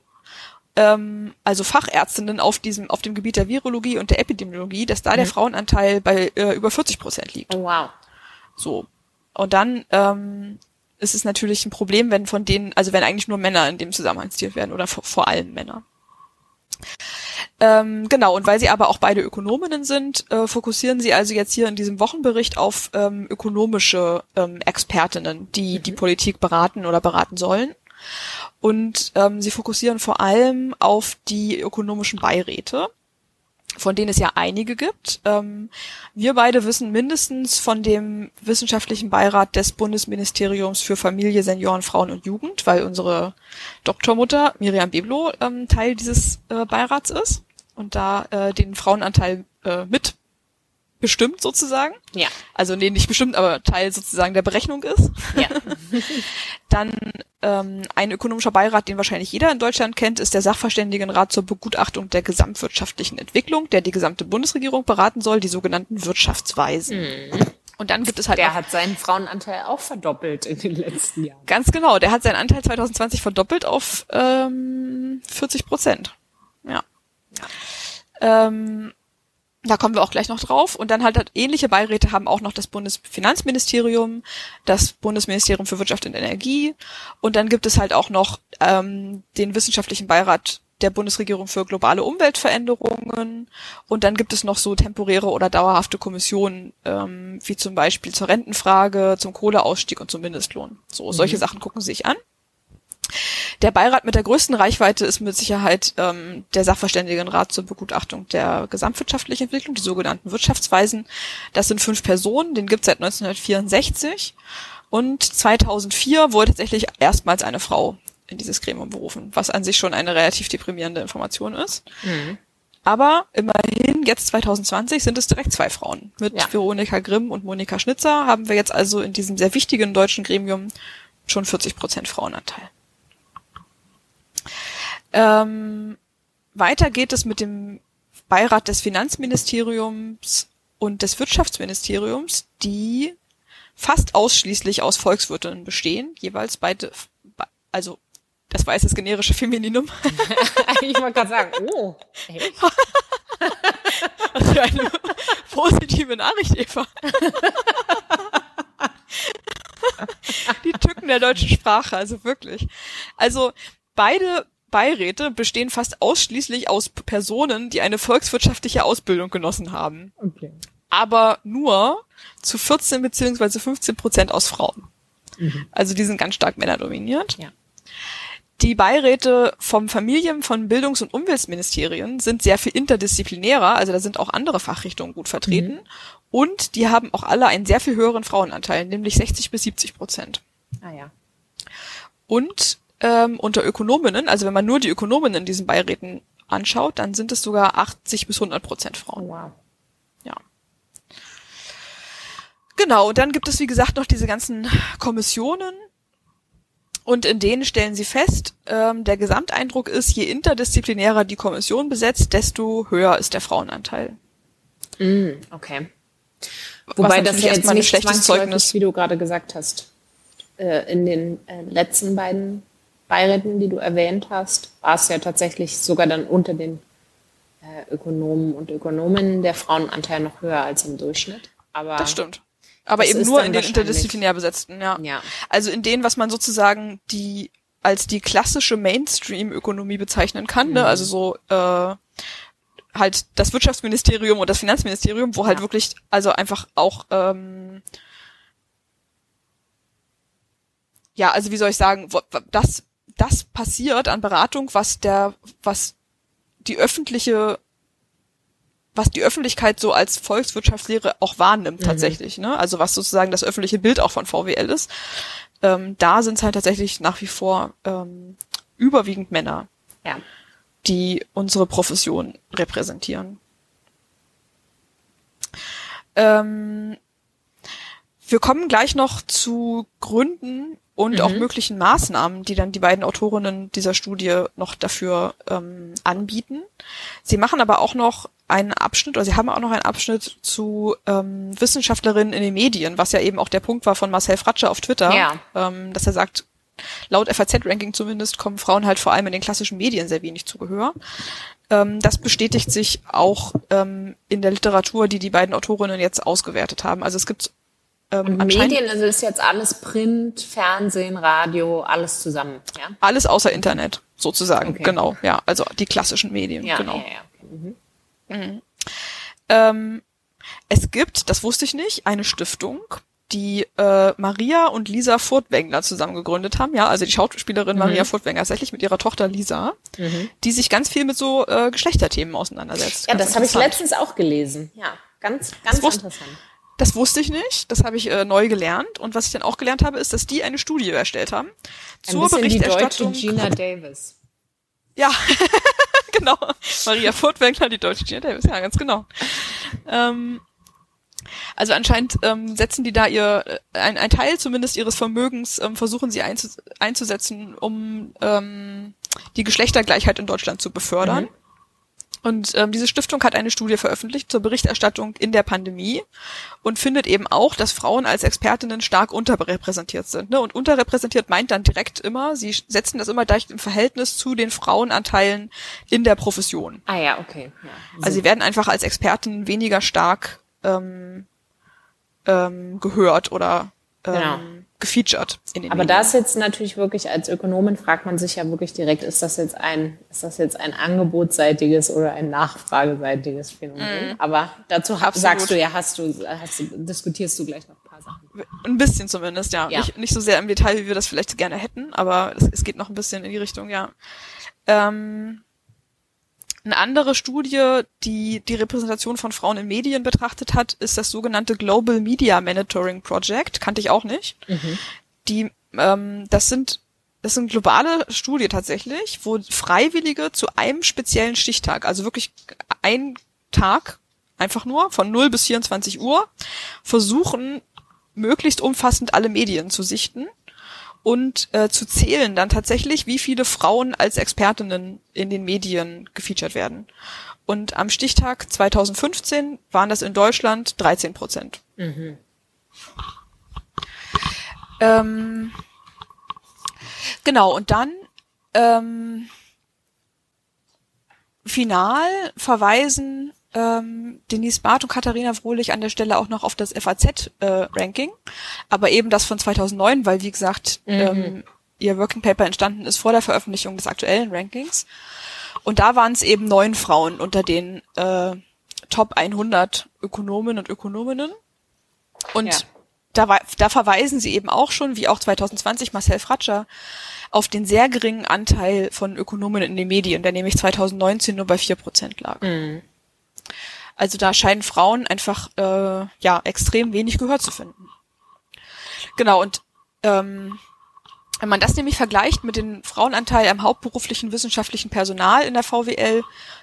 ähm, also Fachärztinnen auf diesem, auf dem Gebiet der Virologie und der Epidemiologie, dass da mhm. der Frauenanteil bei äh, über 40 Prozent liegt. Oh, wow. So. Und dann ähm, ist es natürlich ein Problem, wenn von denen, also wenn eigentlich nur Männer in dem Zusammenhang zitiert werden oder vor, vor allem Männer. Ähm, genau, und weil sie aber auch beide Ökonominnen sind, äh, fokussieren sie also jetzt hier in diesem Wochenbericht auf ähm, ökonomische ähm, Expertinnen, die mhm. die Politik beraten oder beraten sollen. Und ähm, sie fokussieren vor allem auf die ökonomischen Beiräte, von denen es ja einige gibt. Ähm, wir beide wissen mindestens von dem wissenschaftlichen Beirat des Bundesministeriums für Familie, Senioren, Frauen und Jugend, weil unsere Doktormutter Miriam Beblo ähm, Teil dieses äh, Beirats ist und da äh, den Frauenanteil äh, mit bestimmt sozusagen. Ja. Also nee, nicht bestimmt, aber Teil sozusagen der Berechnung ist. Ja. *laughs* Dann ähm, ein ökonomischer Beirat, den wahrscheinlich jeder in Deutschland kennt, ist der Sachverständigenrat zur Begutachtung der gesamtwirtschaftlichen Entwicklung, der die gesamte Bundesregierung beraten soll, die sogenannten Wirtschaftsweisen. Mhm. Und dann gibt es halt. Der hat seinen Frauenanteil auch verdoppelt in den letzten Jahren. Ganz genau, der hat seinen Anteil 2020 verdoppelt auf ähm, 40 Prozent. Ja. ja. Ähm, da kommen wir auch gleich noch drauf. Und dann halt, halt ähnliche Beiräte haben auch noch das Bundesfinanzministerium, das Bundesministerium für Wirtschaft und Energie. Und dann gibt es halt auch noch ähm, den wissenschaftlichen Beirat der Bundesregierung für globale Umweltveränderungen. Und dann gibt es noch so temporäre oder dauerhafte Kommissionen, ähm, wie zum Beispiel zur Rentenfrage, zum Kohleausstieg und zum Mindestlohn. So, solche mhm. Sachen gucken Sie sich an. Der Beirat mit der größten Reichweite ist mit Sicherheit ähm, der Sachverständigenrat zur Begutachtung der gesamtwirtschaftlichen Entwicklung, die sogenannten Wirtschaftsweisen. Das sind fünf Personen, den gibt es seit 1964. Und 2004 wurde tatsächlich erstmals eine Frau in dieses Gremium berufen, was an sich schon eine relativ deprimierende Information ist. Mhm. Aber immerhin, jetzt 2020 sind es direkt zwei Frauen. Mit ja. Veronika Grimm und Monika Schnitzer haben wir jetzt also in diesem sehr wichtigen deutschen Gremium schon 40 Prozent Frauenanteil. Ähm, weiter geht es mit dem Beirat des Finanzministeriums und des Wirtschaftsministeriums, die fast ausschließlich aus Volkswirtinnen bestehen, jeweils beide, also das weiß das generische Femininum. *laughs* ich wollte gerade sagen, oh, echt? Was *laughs* für eine positive Nachricht, Eva. *laughs* Die Tücken der deutschen Sprache, also wirklich. Also beide Beiräte bestehen fast ausschließlich aus Personen, die eine volkswirtschaftliche Ausbildung genossen haben. Okay. Aber nur zu 14 beziehungsweise 15 Prozent aus Frauen. Mhm. Also die sind ganz stark männerdominiert. Ja. Die Beiräte vom Familien-, von Bildungs- und Umweltministerien sind sehr viel interdisziplinärer, also da sind auch andere Fachrichtungen gut vertreten. Mhm. Und die haben auch alle einen sehr viel höheren Frauenanteil, nämlich 60 bis 70 Prozent. Ah ja. Und ähm, unter Ökonominnen, also wenn man nur die Ökonominnen in diesen Beiräten anschaut, dann sind es sogar 80 bis 100 Prozent Frauen. Oh, wow. Ja. Genau, und dann gibt es, wie gesagt, noch diese ganzen Kommissionen. Und in denen stellen sie fest, ähm, der Gesamteindruck ist, je interdisziplinärer die Kommission besetzt, desto höher ist der Frauenanteil. Mm, okay. Wobei das ja jetzt erstmal ein schlechtes Zeugnis- wie du gerade gesagt hast, äh, in den äh, letzten beiden Beiräten, die du erwähnt hast, war es ja tatsächlich sogar dann unter den äh, Ökonomen und Ökonominnen der Frauenanteil noch höher als im Durchschnitt. Aber Das stimmt. Aber Das eben nur in den interdisziplinär besetzten, ja. Ja. Also in denen, was man sozusagen die als die klassische Mainstream-Ökonomie bezeichnen kann, ne? Mhm. also so äh, halt das Wirtschaftsministerium und das Finanzministerium, wo halt Ja. wirklich also einfach auch ähm, ja, also wie soll ich sagen, das das passiert an Beratung, was der was die öffentliche was die Öffentlichkeit so als Volkswirtschaftslehre auch wahrnimmt Mhm. tatsächlich, ne? Also was sozusagen das öffentliche Bild auch von VWL ist. Ähm, da sind es halt tatsächlich nach wie vor ähm, überwiegend Männer, ja. die unsere Profession repräsentieren. Ähm, wir kommen gleich noch zu Gründen und Mhm. auch möglichen Maßnahmen, die dann die beiden Autorinnen dieser Studie noch dafür ähm, anbieten. Sie machen aber auch noch einen Abschnitt, oder sie haben auch noch einen Abschnitt zu ähm, Wissenschaftlerinnen in den Medien, was ja eben auch der Punkt war von Marcel Fratsche auf Twitter, Ja. ähm, dass er sagt, laut FAZ-Ranking zumindest kommen Frauen halt vor allem in den klassischen Medien sehr wenig zu Gehör. Ähm, das bestätigt sich auch ähm, in der Literatur, die die beiden Autorinnen jetzt ausgewertet haben. Also es gibt ähm, Medien, also ist jetzt alles Print, Fernsehen, Radio, alles zusammen, ja? alles außer Internet, sozusagen. Okay. Genau, ja. Also die klassischen Medien, Ja, genau. ja, ja. Okay. Mhm. Ähm, es gibt, das wusste ich nicht, eine Stiftung, die äh, Maria und Lisa Furtwängler zusammen gegründet haben. Ja, also die Schauspielerin Mhm. Maria Furtwängler tatsächlich mit ihrer Tochter Lisa, Mhm. die sich ganz viel mit so äh, Geschlechterthemen auseinandersetzt. Ja, Ganz das habe ich letztens auch gelesen. Ja, ganz, ganz wusste- interessant. Das wusste ich nicht, das habe ich äh, neu gelernt. Und was ich dann auch gelernt habe, ist, dass die eine Studie erstellt haben Ein zur bisschen die deutsche Berichterstattung. Gina Davis. Ja, *laughs* genau. Maria Furtwängler, die deutsche Gina Davis, ja, ganz genau. Ähm, also anscheinend ähm, setzen die da ihr, äh, ein, ein Teil zumindest ihres Vermögens, ähm, versuchen sie einzu, einzusetzen, um ähm, die Geschlechtergleichheit in Deutschland zu befördern. Mhm. Und ähm, diese Stiftung hat eine Studie veröffentlicht zur Berichterstattung in der Pandemie und findet eben auch, dass Frauen als Expertinnen stark unterrepräsentiert sind. Ne? Und unterrepräsentiert meint dann direkt immer, sie setzen das immer gleich im Verhältnis zu den Frauenanteilen in der Profession. Ah ja, okay. Ja. Also sie werden einfach als Experten weniger stark ähm, ähm, gehört oder ähm, Genau. Gefeatured in den Aber Medien. da ist jetzt natürlich wirklich als Ökonomin fragt man sich ja wirklich direkt, ist das jetzt ein, ist das jetzt ein angebotsseitiges oder ein nachfrageseitiges Phänomen? Aber dazu hab, sagst du ja, hast du, hast du, diskutierst du gleich noch ein paar Sachen. Ein bisschen zumindest, ja. Ja. Nicht, nicht so sehr im Detail, wie wir das vielleicht gerne hätten, aber es, es geht noch ein bisschen in die Richtung, ja. Ähm, eine andere Studie, die die Repräsentation von Frauen in Medien betrachtet hat, ist das sogenannte Global Media Monitoring Project. Kannte ich auch nicht. Die, ähm, das sind das sind globale Studie tatsächlich, wo Freiwillige zu einem speziellen Stichtag, also wirklich ein Tag, einfach nur von 0 bis 24 Uhr, versuchen, möglichst umfassend alle Medien zu sichten und äh, zu zählen dann tatsächlich, wie viele Frauen als Expertinnen in den Medien gefeatured werden. und am Stichtag 2015 waren das in Deutschland 13 Prozent. Mhm. Ähm, genau, und dann ähm, final verweisen ähm, Denise Barth und Katharina Frohlich an der Stelle auch noch auf das FAZ-Ranking, äh, aber eben das von 2009, weil wie gesagt mhm. ähm, ihr Working Paper entstanden ist vor der Veröffentlichung des aktuellen Rankings. Und da waren es eben neun Frauen unter den äh, Top 100 Ökonomen und Ökonominnen. Und ja. da, da verweisen sie eben auch schon, wie auch 2020 Marcel Fratscher, auf den sehr geringen Anteil von Ökonomen in den Medien, der nämlich 2019 nur bei vier Prozent lag. Mhm. Also da scheinen Frauen einfach äh, ja extrem wenig Gehör zu finden. Genau, und ähm, wenn man das nämlich vergleicht mit dem Frauenanteil am hauptberuflichen wissenschaftlichen Personal in der VWL,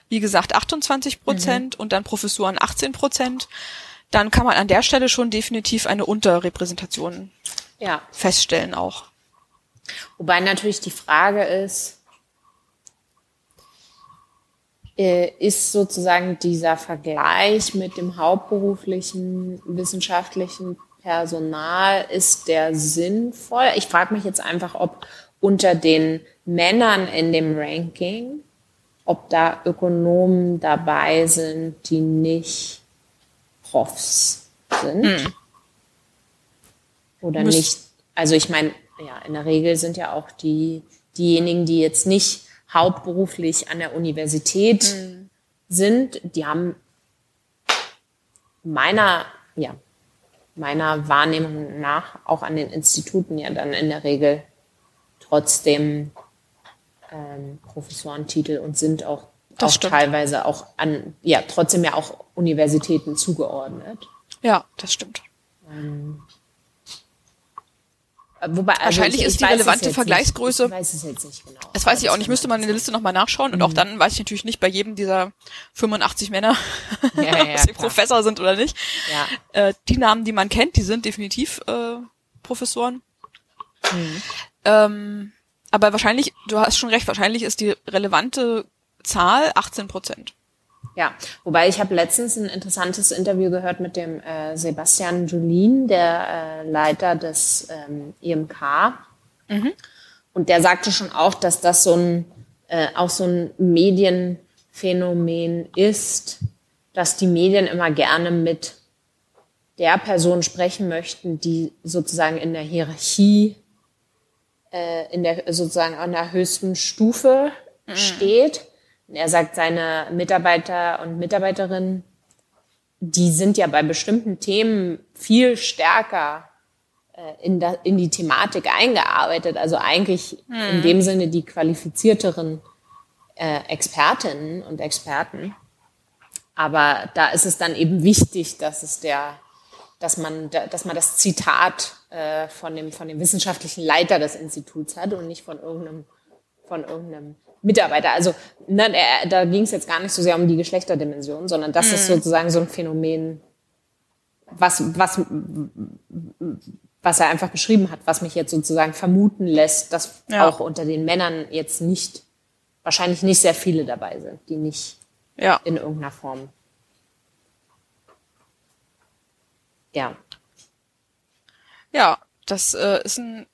wie gesagt 28 Prozent mhm. und dann Professuren 18 Prozent, dann kann man an der Stelle schon definitiv eine Unterrepräsentation ja. feststellen auch. Wobei natürlich die Frage ist, ist sozusagen dieser Vergleich mit dem hauptberuflichen wissenschaftlichen Personal, ist der sinnvoll? Ich frage mich jetzt einfach, ob unter den Männern in dem Ranking, ob da Ökonomen dabei sind, die nicht Profs sind. Hm. Oder Muss nicht. Also ich meine, ja, in der Regel sind ja auch die, diejenigen, die jetzt nicht hauptberuflich an der Universität hm. sind, die haben meiner, ja, meiner Wahrnehmung nach auch an den Instituten ja dann in der Regel trotzdem ähm, Professorentitel und sind auch, auch teilweise auch an, ja, trotzdem ja auch Universitäten zugeordnet. Ja, das stimmt. Ähm, Wobei, also Wahrscheinlich ich, ist die relevante Vergleichsgröße. Nicht. Ich weiß es jetzt nicht genau. Das weiß ich auch nicht. Ich müsste mal in der Liste nochmal nachschauen. Und mhm. auch dann weiß ich natürlich nicht bei jedem dieser 85 Männer, ja, ja, *laughs* ob sie klar. Professor sind oder nicht. Ja. Äh, die Namen, die man kennt, die sind definitiv äh, Professoren. Mhm. Ähm, aber wahrscheinlich, du hast schon recht, wahrscheinlich ist die relevante Zahl 18 Prozent. Ja, wobei ich habe letztens ein interessantes Interview gehört mit dem äh, Sebastian Julin, der äh, Leiter des ähm, IMK. Mhm. Und der sagte schon auch, dass das so ein äh, auch so ein Medienphänomen ist, dass die Medien immer gerne mit der Person sprechen möchten, die sozusagen in der Hierarchie, äh, in der sozusagen an der höchsten Stufe mhm. steht er sagt, seine Mitarbeiter und Mitarbeiterinnen, die sind ja bei bestimmten Themen viel stärker äh, in, da, in die Thematik eingearbeitet. Also eigentlich hm. in dem Sinne die qualifizierteren äh, Expertinnen und Experten. Aber da ist es dann eben wichtig, dass es der, dass man, dass man das Zitat äh, von dem von dem wissenschaftlichen Leiter des Instituts hat und nicht von irgendeinem von irgendeinem Mitarbeiter. Also ne, da ging es jetzt gar nicht so sehr um die Geschlechterdimension, sondern das mhm. ist sozusagen so ein Phänomen, was, was, was er einfach beschrieben hat, was mich jetzt sozusagen vermuten lässt, dass ja. auch unter den Männern jetzt nicht, wahrscheinlich nicht sehr viele dabei sind, die nicht ja. in irgendeiner Form. Ja. Ja, das äh, ist ein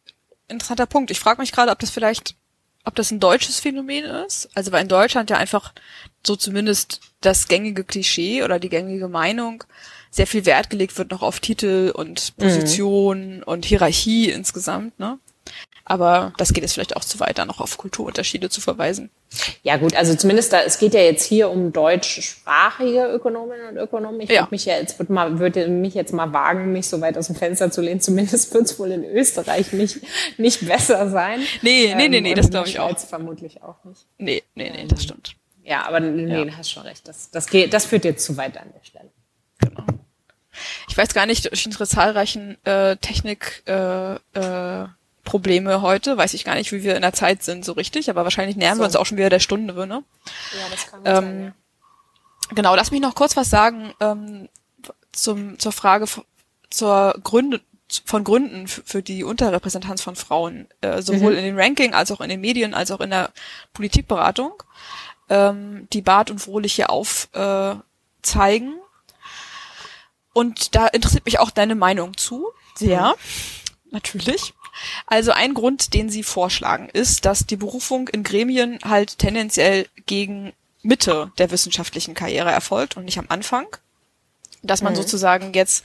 interessanter Punkt. Ich frage mich gerade, ob das vielleicht ob das ein deutsches Phänomen ist. Also weil in Deutschland ja einfach so zumindest das gängige Klischee oder die gängige Meinung sehr viel Wert gelegt wird noch auf Titel und mhm. Position mhm. und Hierarchie insgesamt, ne? Aber das geht jetzt vielleicht auch zu weit, da noch auf Kulturunterschiede zu verweisen. Ja gut, also zumindest da, es geht ja jetzt hier um deutschsprachige Ökonominnen und Ökonomen. Ich ja. würde mich ja jetzt würde mal würde mich jetzt mal wagen, mich so weit aus dem Fenster zu lehnen. Zumindest wird es wohl in Österreich nicht nicht besser sein. Nee, nee, nee, nee, ähm, das glaube ich auch. vermutlich auch nicht. Nee, nee, nee, das stimmt. Ja, aber nee, ja. du hast schon recht. Das das geht, das führt jetzt zu weit an der Stelle. Genau. Ich weiß gar nicht, durch unsere zahlreichen äh, Technik äh, äh, Probleme heute. Weiß ich gar nicht, wie wir in der Zeit sind so richtig, aber wahrscheinlich nähern so. wir uns auch schon wieder der Stunde, ne? Ja, das kann ähm, sein, ja. Genau, lass mich noch kurz was sagen ähm, zum, zur Frage zur Gründe, von Gründen für die Unterrepräsentanz von Frauen, äh, sowohl mhm. in den Ranking als auch in den Medien als auch in der Politikberatung. ähm, die Bart und Wohlig hier aufzeigen. Äh, und da interessiert mich auch deine Meinung zu. Sehr. Natürlich. Also ein Grund, den sie vorschlagen, ist, dass die Berufung in Gremien halt tendenziell gegen Mitte der wissenschaftlichen Karriere erfolgt und nicht am Anfang. Dass man mhm. sozusagen jetzt,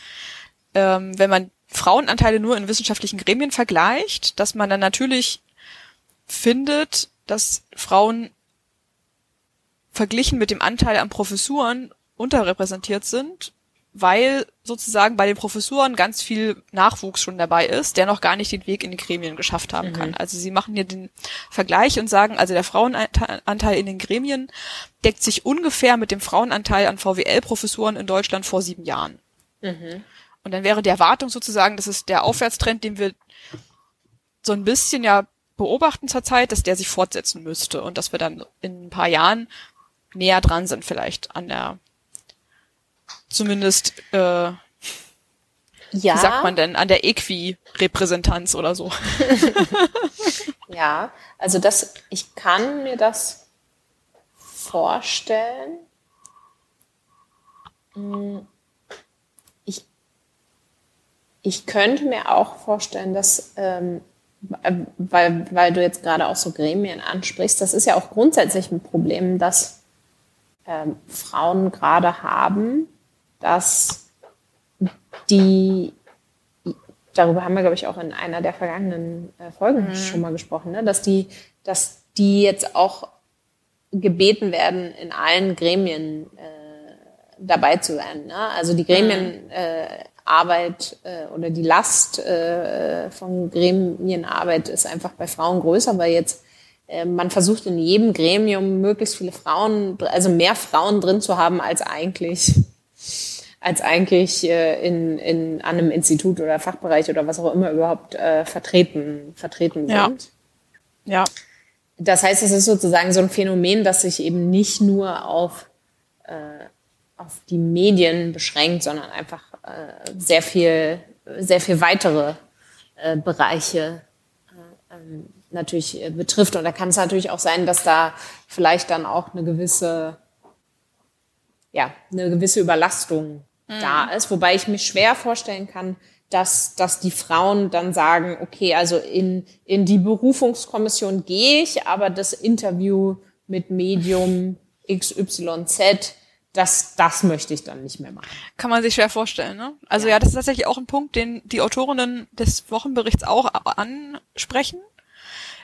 ähm, wenn man Frauenanteile nur in wissenschaftlichen Gremien vergleicht, dass man dann natürlich findet, dass Frauen verglichen mit dem Anteil an Professuren unterrepräsentiert sind weil sozusagen bei den Professuren ganz viel Nachwuchs schon dabei ist, der noch gar nicht den Weg in die Gremien geschafft haben mhm. kann. Also sie machen hier den Vergleich und sagen, also der Frauenanteil in den Gremien deckt sich ungefähr mit dem Frauenanteil an VWL-Professuren in Deutschland vor sieben Jahren. Mhm. Und dann wäre die Erwartung sozusagen, das ist der Aufwärtstrend, den wir so ein bisschen ja beobachten zurzeit, dass der sich fortsetzen müsste und dass wir dann in ein paar Jahren näher dran sind vielleicht an der zumindest, äh, ja. wie sagt man denn, an der Equi-Repräsentanz oder so. *laughs* ja, also das, ich kann mir das vorstellen. Hm, ich, ich könnte mir auch vorstellen, dass, ähm, weil, weil du jetzt gerade auch so Gremien ansprichst, das ist ja auch grundsätzlich ein Problem, dass ähm, Frauen gerade haben, dass die, darüber haben wir, glaube ich, auch in einer der vergangenen äh, Folgen mhm. schon mal gesprochen, ne? dass die, dass die jetzt auch gebeten werden, in allen Gremien äh, dabei zu sein. Ne? Also die Gremienarbeit mhm. äh, äh, oder die Last äh, von Gremienarbeit ist einfach bei Frauen größer, weil jetzt äh, man versucht in jedem Gremium möglichst viele Frauen, also mehr Frauen drin zu haben als eigentlich als eigentlich äh, in, in an einem Institut oder Fachbereich oder was auch immer überhaupt äh, vertreten, vertreten ja. sind. Ja. Das heißt, es ist sozusagen so ein Phänomen, das sich eben nicht nur auf, äh, auf die Medien beschränkt, sondern einfach äh, sehr viel, sehr viel weitere äh, Bereiche äh, ähm, natürlich äh, betrifft. Und da kann es natürlich auch sein, dass da vielleicht dann auch eine gewisse, ja, eine gewisse Überlastung da mhm. ist, wobei ich mir schwer vorstellen kann, dass, dass die Frauen dann sagen, okay, also in, in die Berufungskommission gehe ich, aber das Interview mit Medium XYZ, das, das möchte ich dann nicht mehr machen. Kann man sich schwer vorstellen, ne? Also ja, ja das ist tatsächlich auch ein Punkt, den die Autorinnen des Wochenberichts auch ansprechen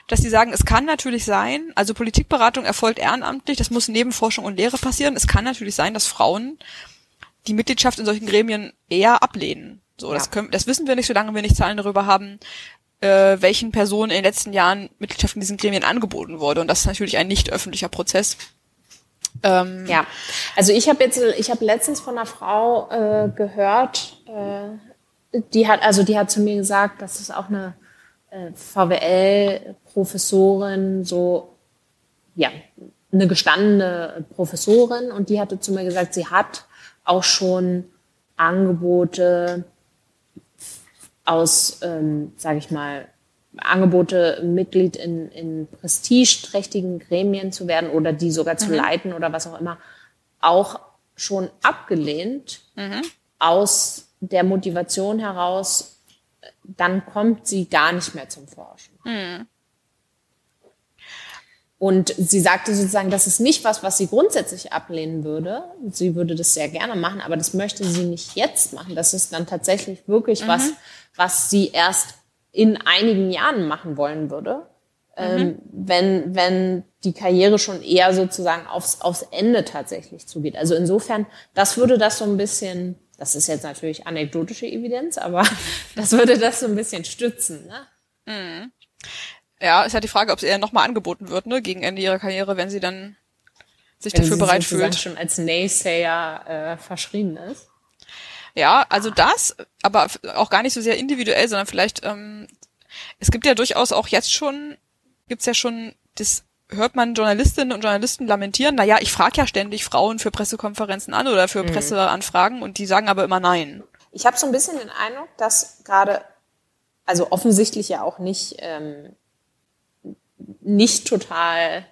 dass sie sagen, es kann natürlich sein, also Politikberatung erfolgt ehrenamtlich, das muss neben Forschung und Lehre passieren. Es kann natürlich sein, dass Frauen die Mitgliedschaft in solchen Gremien eher ablehnen. So, ja. das, können, das wissen wir nicht, solange wir nicht Zahlen darüber haben, äh, welchen Personen in den letzten Jahren Mitgliedschaft in diesen Gremien angeboten wurde. Und das ist natürlich ein nicht öffentlicher Prozess. Ähm, ja, also ich habe jetzt, ich habe letztens von einer Frau äh, gehört, äh, die hat, also die hat zu mir gesagt, dass es auch eine äh, VWL-Professorin, so ja, eine gestandene Professorin, und die hatte zu mir gesagt, sie hat auch schon Angebote aus, ähm, sage ich mal, Angebote, Mitglied in, in prestigeträchtigen Gremien zu werden oder die sogar zu mhm. leiten oder was auch immer, auch schon abgelehnt mhm. aus der Motivation heraus, dann kommt sie gar nicht mehr zum Forschen. Mhm. Und sie sagte sozusagen, das ist nicht was, was sie grundsätzlich ablehnen würde. Sie würde das sehr gerne machen, aber das möchte sie nicht jetzt machen. Das ist dann tatsächlich wirklich mhm. was, was sie erst in einigen Jahren machen wollen würde. Ähm, mhm. Ähm, wenn, wenn die Karriere schon eher sozusagen aufs, aufs Ende tatsächlich zugeht. Also insofern, das würde das so ein bisschen, das ist jetzt natürlich anekdotische Evidenz, aber *laughs* das würde das so ein bisschen stützen. Ne? Mhm. Ja, ist halt die Frage, ob es eher nochmal angeboten wird, ne, gegen Ende ihrer Karriere, wenn sie dann sich wenn dafür sie bereit fühlt. schon als Naysayer äh, verschrien ist. Ja, also das, aber auch gar nicht so sehr individuell, sondern vielleicht, ähm, es gibt ja durchaus auch jetzt schon, gibt's ja schon, das hört man Journalistinnen und Journalisten lamentieren, naja, ich frage ja ständig Frauen für Pressekonferenzen an oder für mhm. Presseanfragen und die sagen aber immer nein. Ich habe so ein bisschen den Eindruck, dass gerade, also offensichtlich ja auch nicht ähm, nicht total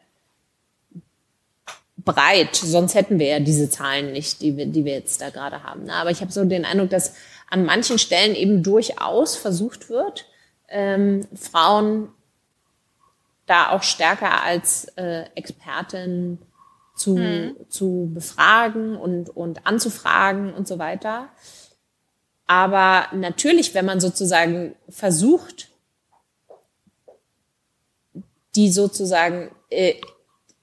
breit, sonst hätten wir ja diese Zahlen nicht, die wir, die wir jetzt da gerade haben. Aber ich habe so den Eindruck, dass an manchen Stellen eben durchaus versucht wird, ähm, Frauen da auch stärker als äh, Expertin zu, mhm. zu befragen und, und anzufragen und so weiter. Aber natürlich, wenn man sozusagen versucht, die sozusagen äh,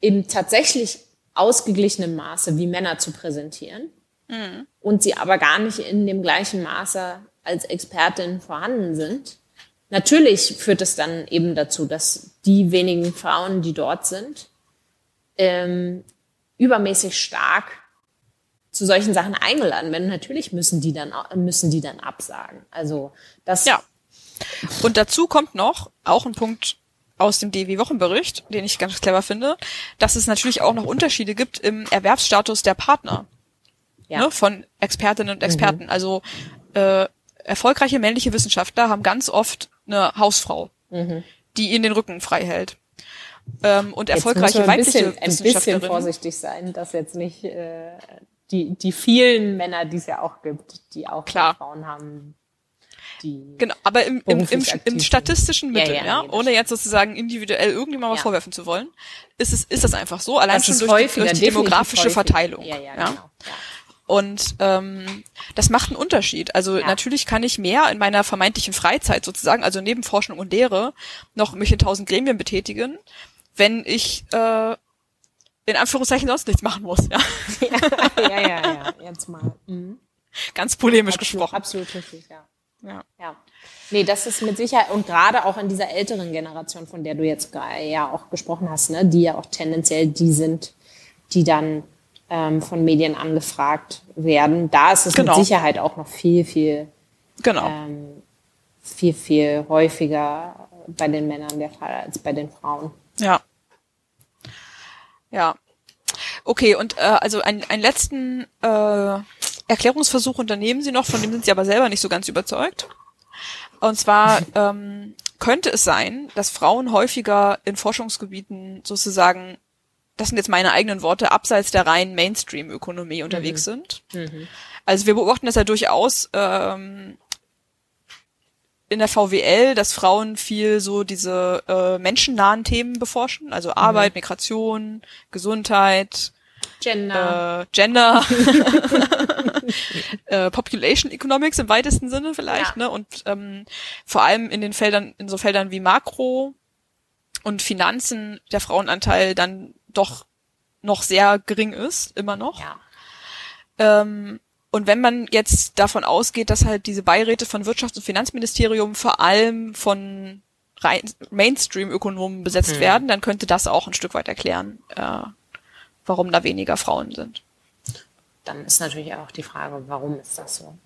im tatsächlich ausgeglichenen Maße wie Männer zu präsentieren mhm. und sie aber gar nicht in dem gleichen Maße als Expertin vorhanden sind, natürlich führt es dann eben dazu, dass die wenigen Frauen, die dort sind, ähm, übermäßig stark zu solchen Sachen eingeladen werden. Natürlich müssen die dann müssen die dann absagen. Also das. Ja. Und dazu kommt noch auch ein Punkt aus dem DW-Wochenbericht, den ich ganz clever finde, dass es natürlich auch noch Unterschiede gibt im Erwerbsstatus der Partner ja. ne, von Expertinnen und Experten. Mhm. Also äh, erfolgreiche männliche Wissenschaftler haben ganz oft eine Hausfrau, mhm. die ihnen den Rücken frei hält. Ähm, und erfolgreiche weibliche bisschen, ein bisschen vorsichtig sein, dass jetzt nicht äh, die die vielen Männer, die es ja auch gibt, die auch Klar. Frauen haben. Die genau, aber im, im, im, im statistischen Mittel, ja, ja, ja ohne jetzt sozusagen individuell irgendjemandem was ja. vorwerfen zu wollen, ist es ist das einfach so, allein das schon durch, die, durch die demografische Verteilung. Ja, ja, ja. Genau. ja. Und ähm, das macht einen Unterschied. Also ja. natürlich kann ich mehr in meiner vermeintlichen Freizeit sozusagen, also neben Forschung und Lehre, noch mich in tausend Gremien betätigen, wenn ich äh, in Anführungszeichen sonst nichts machen muss. Ja, *laughs* ja, ja, ja, ja. jetzt mal. Mhm. Ganz polemisch absolut, gesprochen. Absolut richtig, ja. Ja. ja. Nee, das ist mit Sicherheit, und gerade auch in dieser älteren Generation, von der du jetzt ja auch gesprochen hast, ne, die ja auch tendenziell die sind, die dann ähm, von Medien angefragt werden. Da ist es genau. mit Sicherheit auch noch viel, viel, genau. ähm, viel, viel häufiger bei den Männern der Fall als bei den Frauen. Ja. Ja. Okay, und äh, also ein, einen letzten äh, Erklärungsversuch unternehmen Sie noch, von dem sind Sie aber selber nicht so ganz überzeugt. Und zwar *laughs* ähm, könnte es sein, dass Frauen häufiger in Forschungsgebieten sozusagen das sind jetzt meine eigenen Worte, abseits der reinen Mainstream-Ökonomie unterwegs mhm. sind. Mhm. Also wir beobachten das ja durchaus ähm, in der VWL, dass Frauen viel so diese äh, menschennahen Themen beforschen, also mhm. Arbeit, Migration, Gesundheit, Gender, äh, Gender, *laughs* *laughs* *laughs* äh, Population Economics im weitesten Sinne vielleicht, ja. ne? Und ähm, vor allem in den Feldern, in so Feldern wie Makro und Finanzen der Frauenanteil dann doch noch sehr gering ist, immer noch. Ja. Ähm, und wenn man jetzt davon ausgeht, dass halt diese Beiräte von Wirtschafts- und Finanzministerium vor allem von Mainstream-Ökonomen besetzt hm. werden, dann könnte das auch ein Stück weit erklären, äh, warum da weniger Frauen sind. Dann ist natürlich auch die Frage, warum ist das so?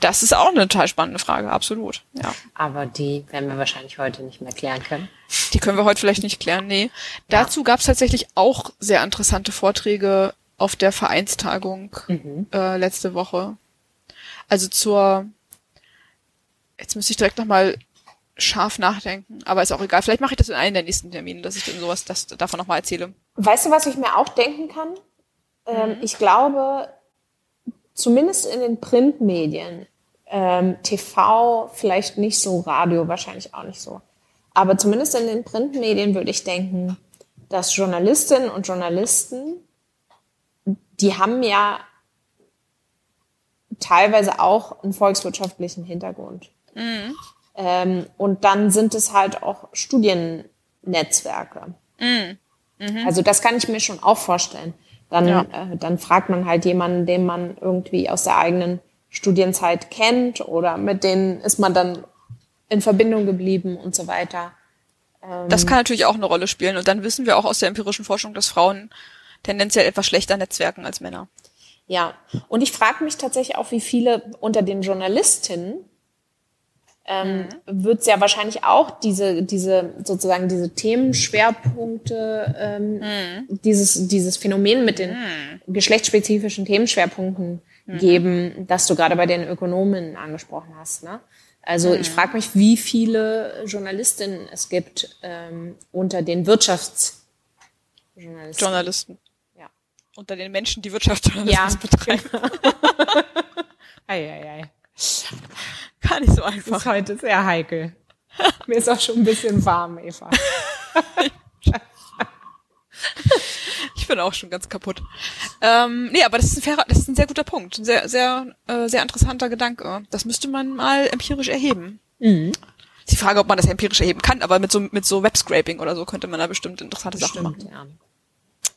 Das ist auch eine total spannende Frage, absolut. Ja. Aber die werden wir wahrscheinlich heute nicht mehr klären können. Die können wir heute vielleicht nicht klären, nee. Ja. Dazu gab es tatsächlich auch sehr interessante Vorträge auf der Vereinstagung mhm. äh, letzte Woche. Also zur, jetzt müsste ich direkt nochmal scharf nachdenken, aber ist auch egal. Vielleicht mache ich das in einem der nächsten Termine, dass ich dann sowas das, davon nochmal erzähle. Weißt du, was ich mir auch denken kann? Ähm, mhm. Ich glaube, zumindest in den Printmedien, ähm, TV vielleicht nicht so, Radio wahrscheinlich auch nicht so. Aber zumindest in den Printmedien würde ich denken, dass Journalistinnen und Journalisten, die haben ja teilweise auch einen volkswirtschaftlichen Hintergrund. Mhm. Ähm, und dann sind es halt auch Studiennetzwerke. Mhm. Mhm. Also das kann ich mir schon auch vorstellen. Dann, ja. äh, dann fragt man halt jemanden, den man irgendwie aus der eigenen Studienzeit kennt oder mit denen ist man dann in Verbindung geblieben und so weiter. Ähm das kann natürlich auch eine Rolle spielen. Und dann wissen wir auch aus der empirischen Forschung, dass Frauen tendenziell etwas schlechter netzwerken als Männer. Ja, und ich frage mich tatsächlich auch, wie viele unter den Journalistinnen ähm, mhm. wird es ja wahrscheinlich auch diese, diese sozusagen diese Themenschwerpunkte, ähm, mhm. dieses, dieses Phänomen mit den mhm. geschlechtsspezifischen Themenschwerpunkten mhm. geben, das du gerade bei den Ökonomen angesprochen hast. Ne? Also ich mhm. frage mich, wie viele Journalistinnen es gibt ähm, unter den Wirtschaftsjournalisten. Journalisten. Ja. unter den Menschen, die Wirtschaftsjournalismus Ja, betreiben. *laughs* Eieiei. Gar nicht so Das einfach. ist heute sehr heikel. Mir ist auch schon ein bisschen warm, Eva. *laughs* Ich bin auch schon ganz kaputt. Ähm, nee, aber das ist ein fairer, das ist ein sehr guter Punkt. Ein sehr, sehr, äh, sehr interessanter Gedanke. Das müsste man mal empirisch erheben. Mhm. Die Frage, ob man das empirisch erheben kann, aber mit so, mit so Webscraping oder so könnte man da bestimmt interessante Sachen machen. Ja.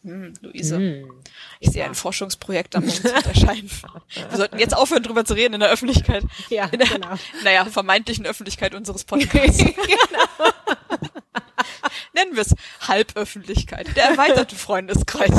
Hm, Luise, Mhm. ich sehe ein Forschungsprojekt am Horizont *laughs* erscheinen. Wir sollten jetzt aufhören, drüber zu reden in der Öffentlichkeit. Ja, In der, genau. naja, vermeintlichen Öffentlichkeit unseres Podcasts. *laughs* Nennen wir es Halböffentlichkeit, der erweiterte *laughs* Freundeskreis.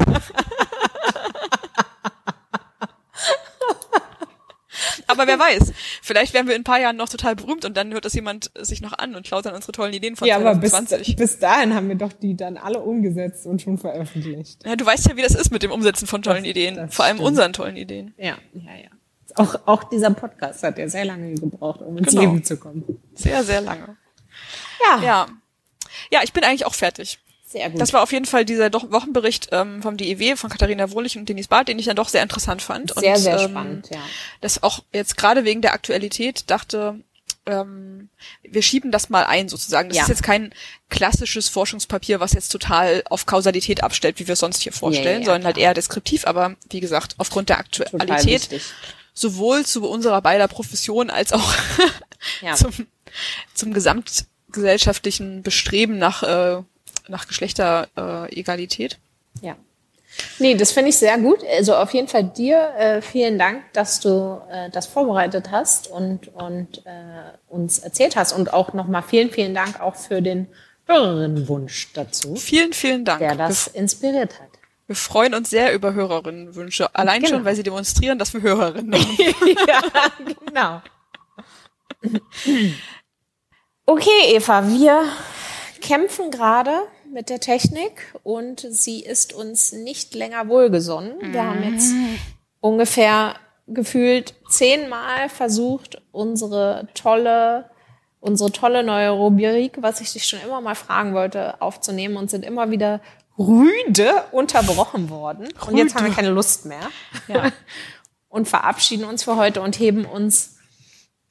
Aber wer weiß, vielleicht werden wir in ein paar Jahren noch total berühmt und dann hört das jemand sich noch an und klaut dann unsere tollen Ideen von Ja, aber bis, 2020. bis dahin haben wir doch die dann alle umgesetzt und schon veröffentlicht. Ja, du weißt ja, wie das ist mit dem Umsetzen von tollen Das- Ideen, das vor allem stimmt. unseren tollen Ideen. Ja, ja, ja. Auch, auch dieser Podcast hat ja sehr lange gebraucht, um ins Genau. Leben zu kommen. Sehr, sehr lange. Ja, Ja. Ja, ich bin eigentlich auch fertig. Sehr gut. Das war auf jeden Fall dieser doch Wochenbericht ähm, vom DEW von Katharina Wohlich und Denis Barth, den ich dann doch sehr interessant fand. sehr, und, sehr ähm, spannend, ja. Das auch jetzt gerade wegen der Aktualität dachte, ähm, wir schieben das mal ein sozusagen. Das Ja. ist jetzt kein klassisches Forschungspapier, was jetzt total auf Kausalität abstellt, wie wir es sonst hier vorstellen, ja, sondern halt eher deskriptiv, aber wie gesagt, aufgrund der Aktualität sowohl zu unserer beider Profession als auch Ja. *laughs* zum, zum gesamtgesellschaftlichen Bestreben nach, äh, nach Geschlechteregalität. Äh. Ja. Nee, das finde ich sehr gut. Also auf jeden Fall dir äh, vielen Dank, dass du äh, das vorbereitet hast und, und äh, uns erzählt hast. Und auch nochmal vielen, vielen Dank auch für den Hörerinnenwunsch dazu, Vielen, vielen Dank. der wir, das inspiriert hat. wir freuen uns sehr über Hörerinnenwünsche. Allein Genau. schon, weil sie demonstrieren, dass wir Hörerinnen haben. *laughs* ja, genau. Okay, Eva, wir kämpfen gerade mit der Technik und sie ist uns nicht länger wohlgesonnen. Wir haben jetzt ungefähr gefühlt zehnmal versucht, unsere tolle, unsere tolle neue Rubrik, was ich dich schon immer mal fragen wollte, aufzunehmen und sind immer wieder rüde unterbrochen worden. Und jetzt haben wir keine Lust mehr. Ja. *laughs* Und verabschieden uns für heute und heben uns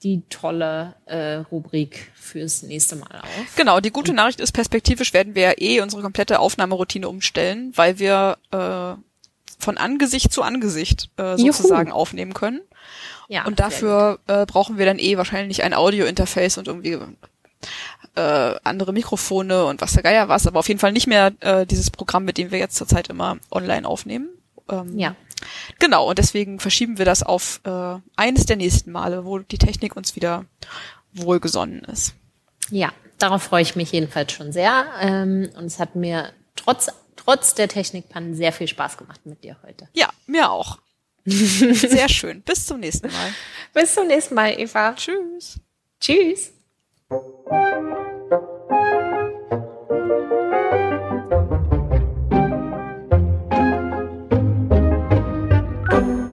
die tolle äh, Rubrik fürs nächste Mal auf. Genau, die gute Nachricht ist, perspektivisch werden wir ja eh unsere komplette Aufnahmeroutine umstellen, weil wir äh, von Angesicht zu Angesicht äh, Juhu. sozusagen aufnehmen können. Ja, Und dafür äh, brauchen wir dann eh wahrscheinlich ein Audio-Interface und irgendwie äh, andere Mikrofone und was der Geier was, aber auf jeden Fall nicht mehr äh, dieses Programm, mit dem wir jetzt zurzeit immer online aufnehmen. Ähm. Ja, Genau, und deswegen verschieben wir das auf äh, eines der nächsten Male, wo die Technik uns wieder wohlgesonnen ist. ja, darauf freue ich mich jedenfalls schon sehr. Ähm, und es hat mir trotz, trotz der Technikpannen sehr viel Spaß gemacht mit dir heute. Ja, mir auch. *laughs* Sehr schön. Bis zum nächsten Mal. Bis zum nächsten Mal, Eva. Tschüss. Tschüss. Tschüss.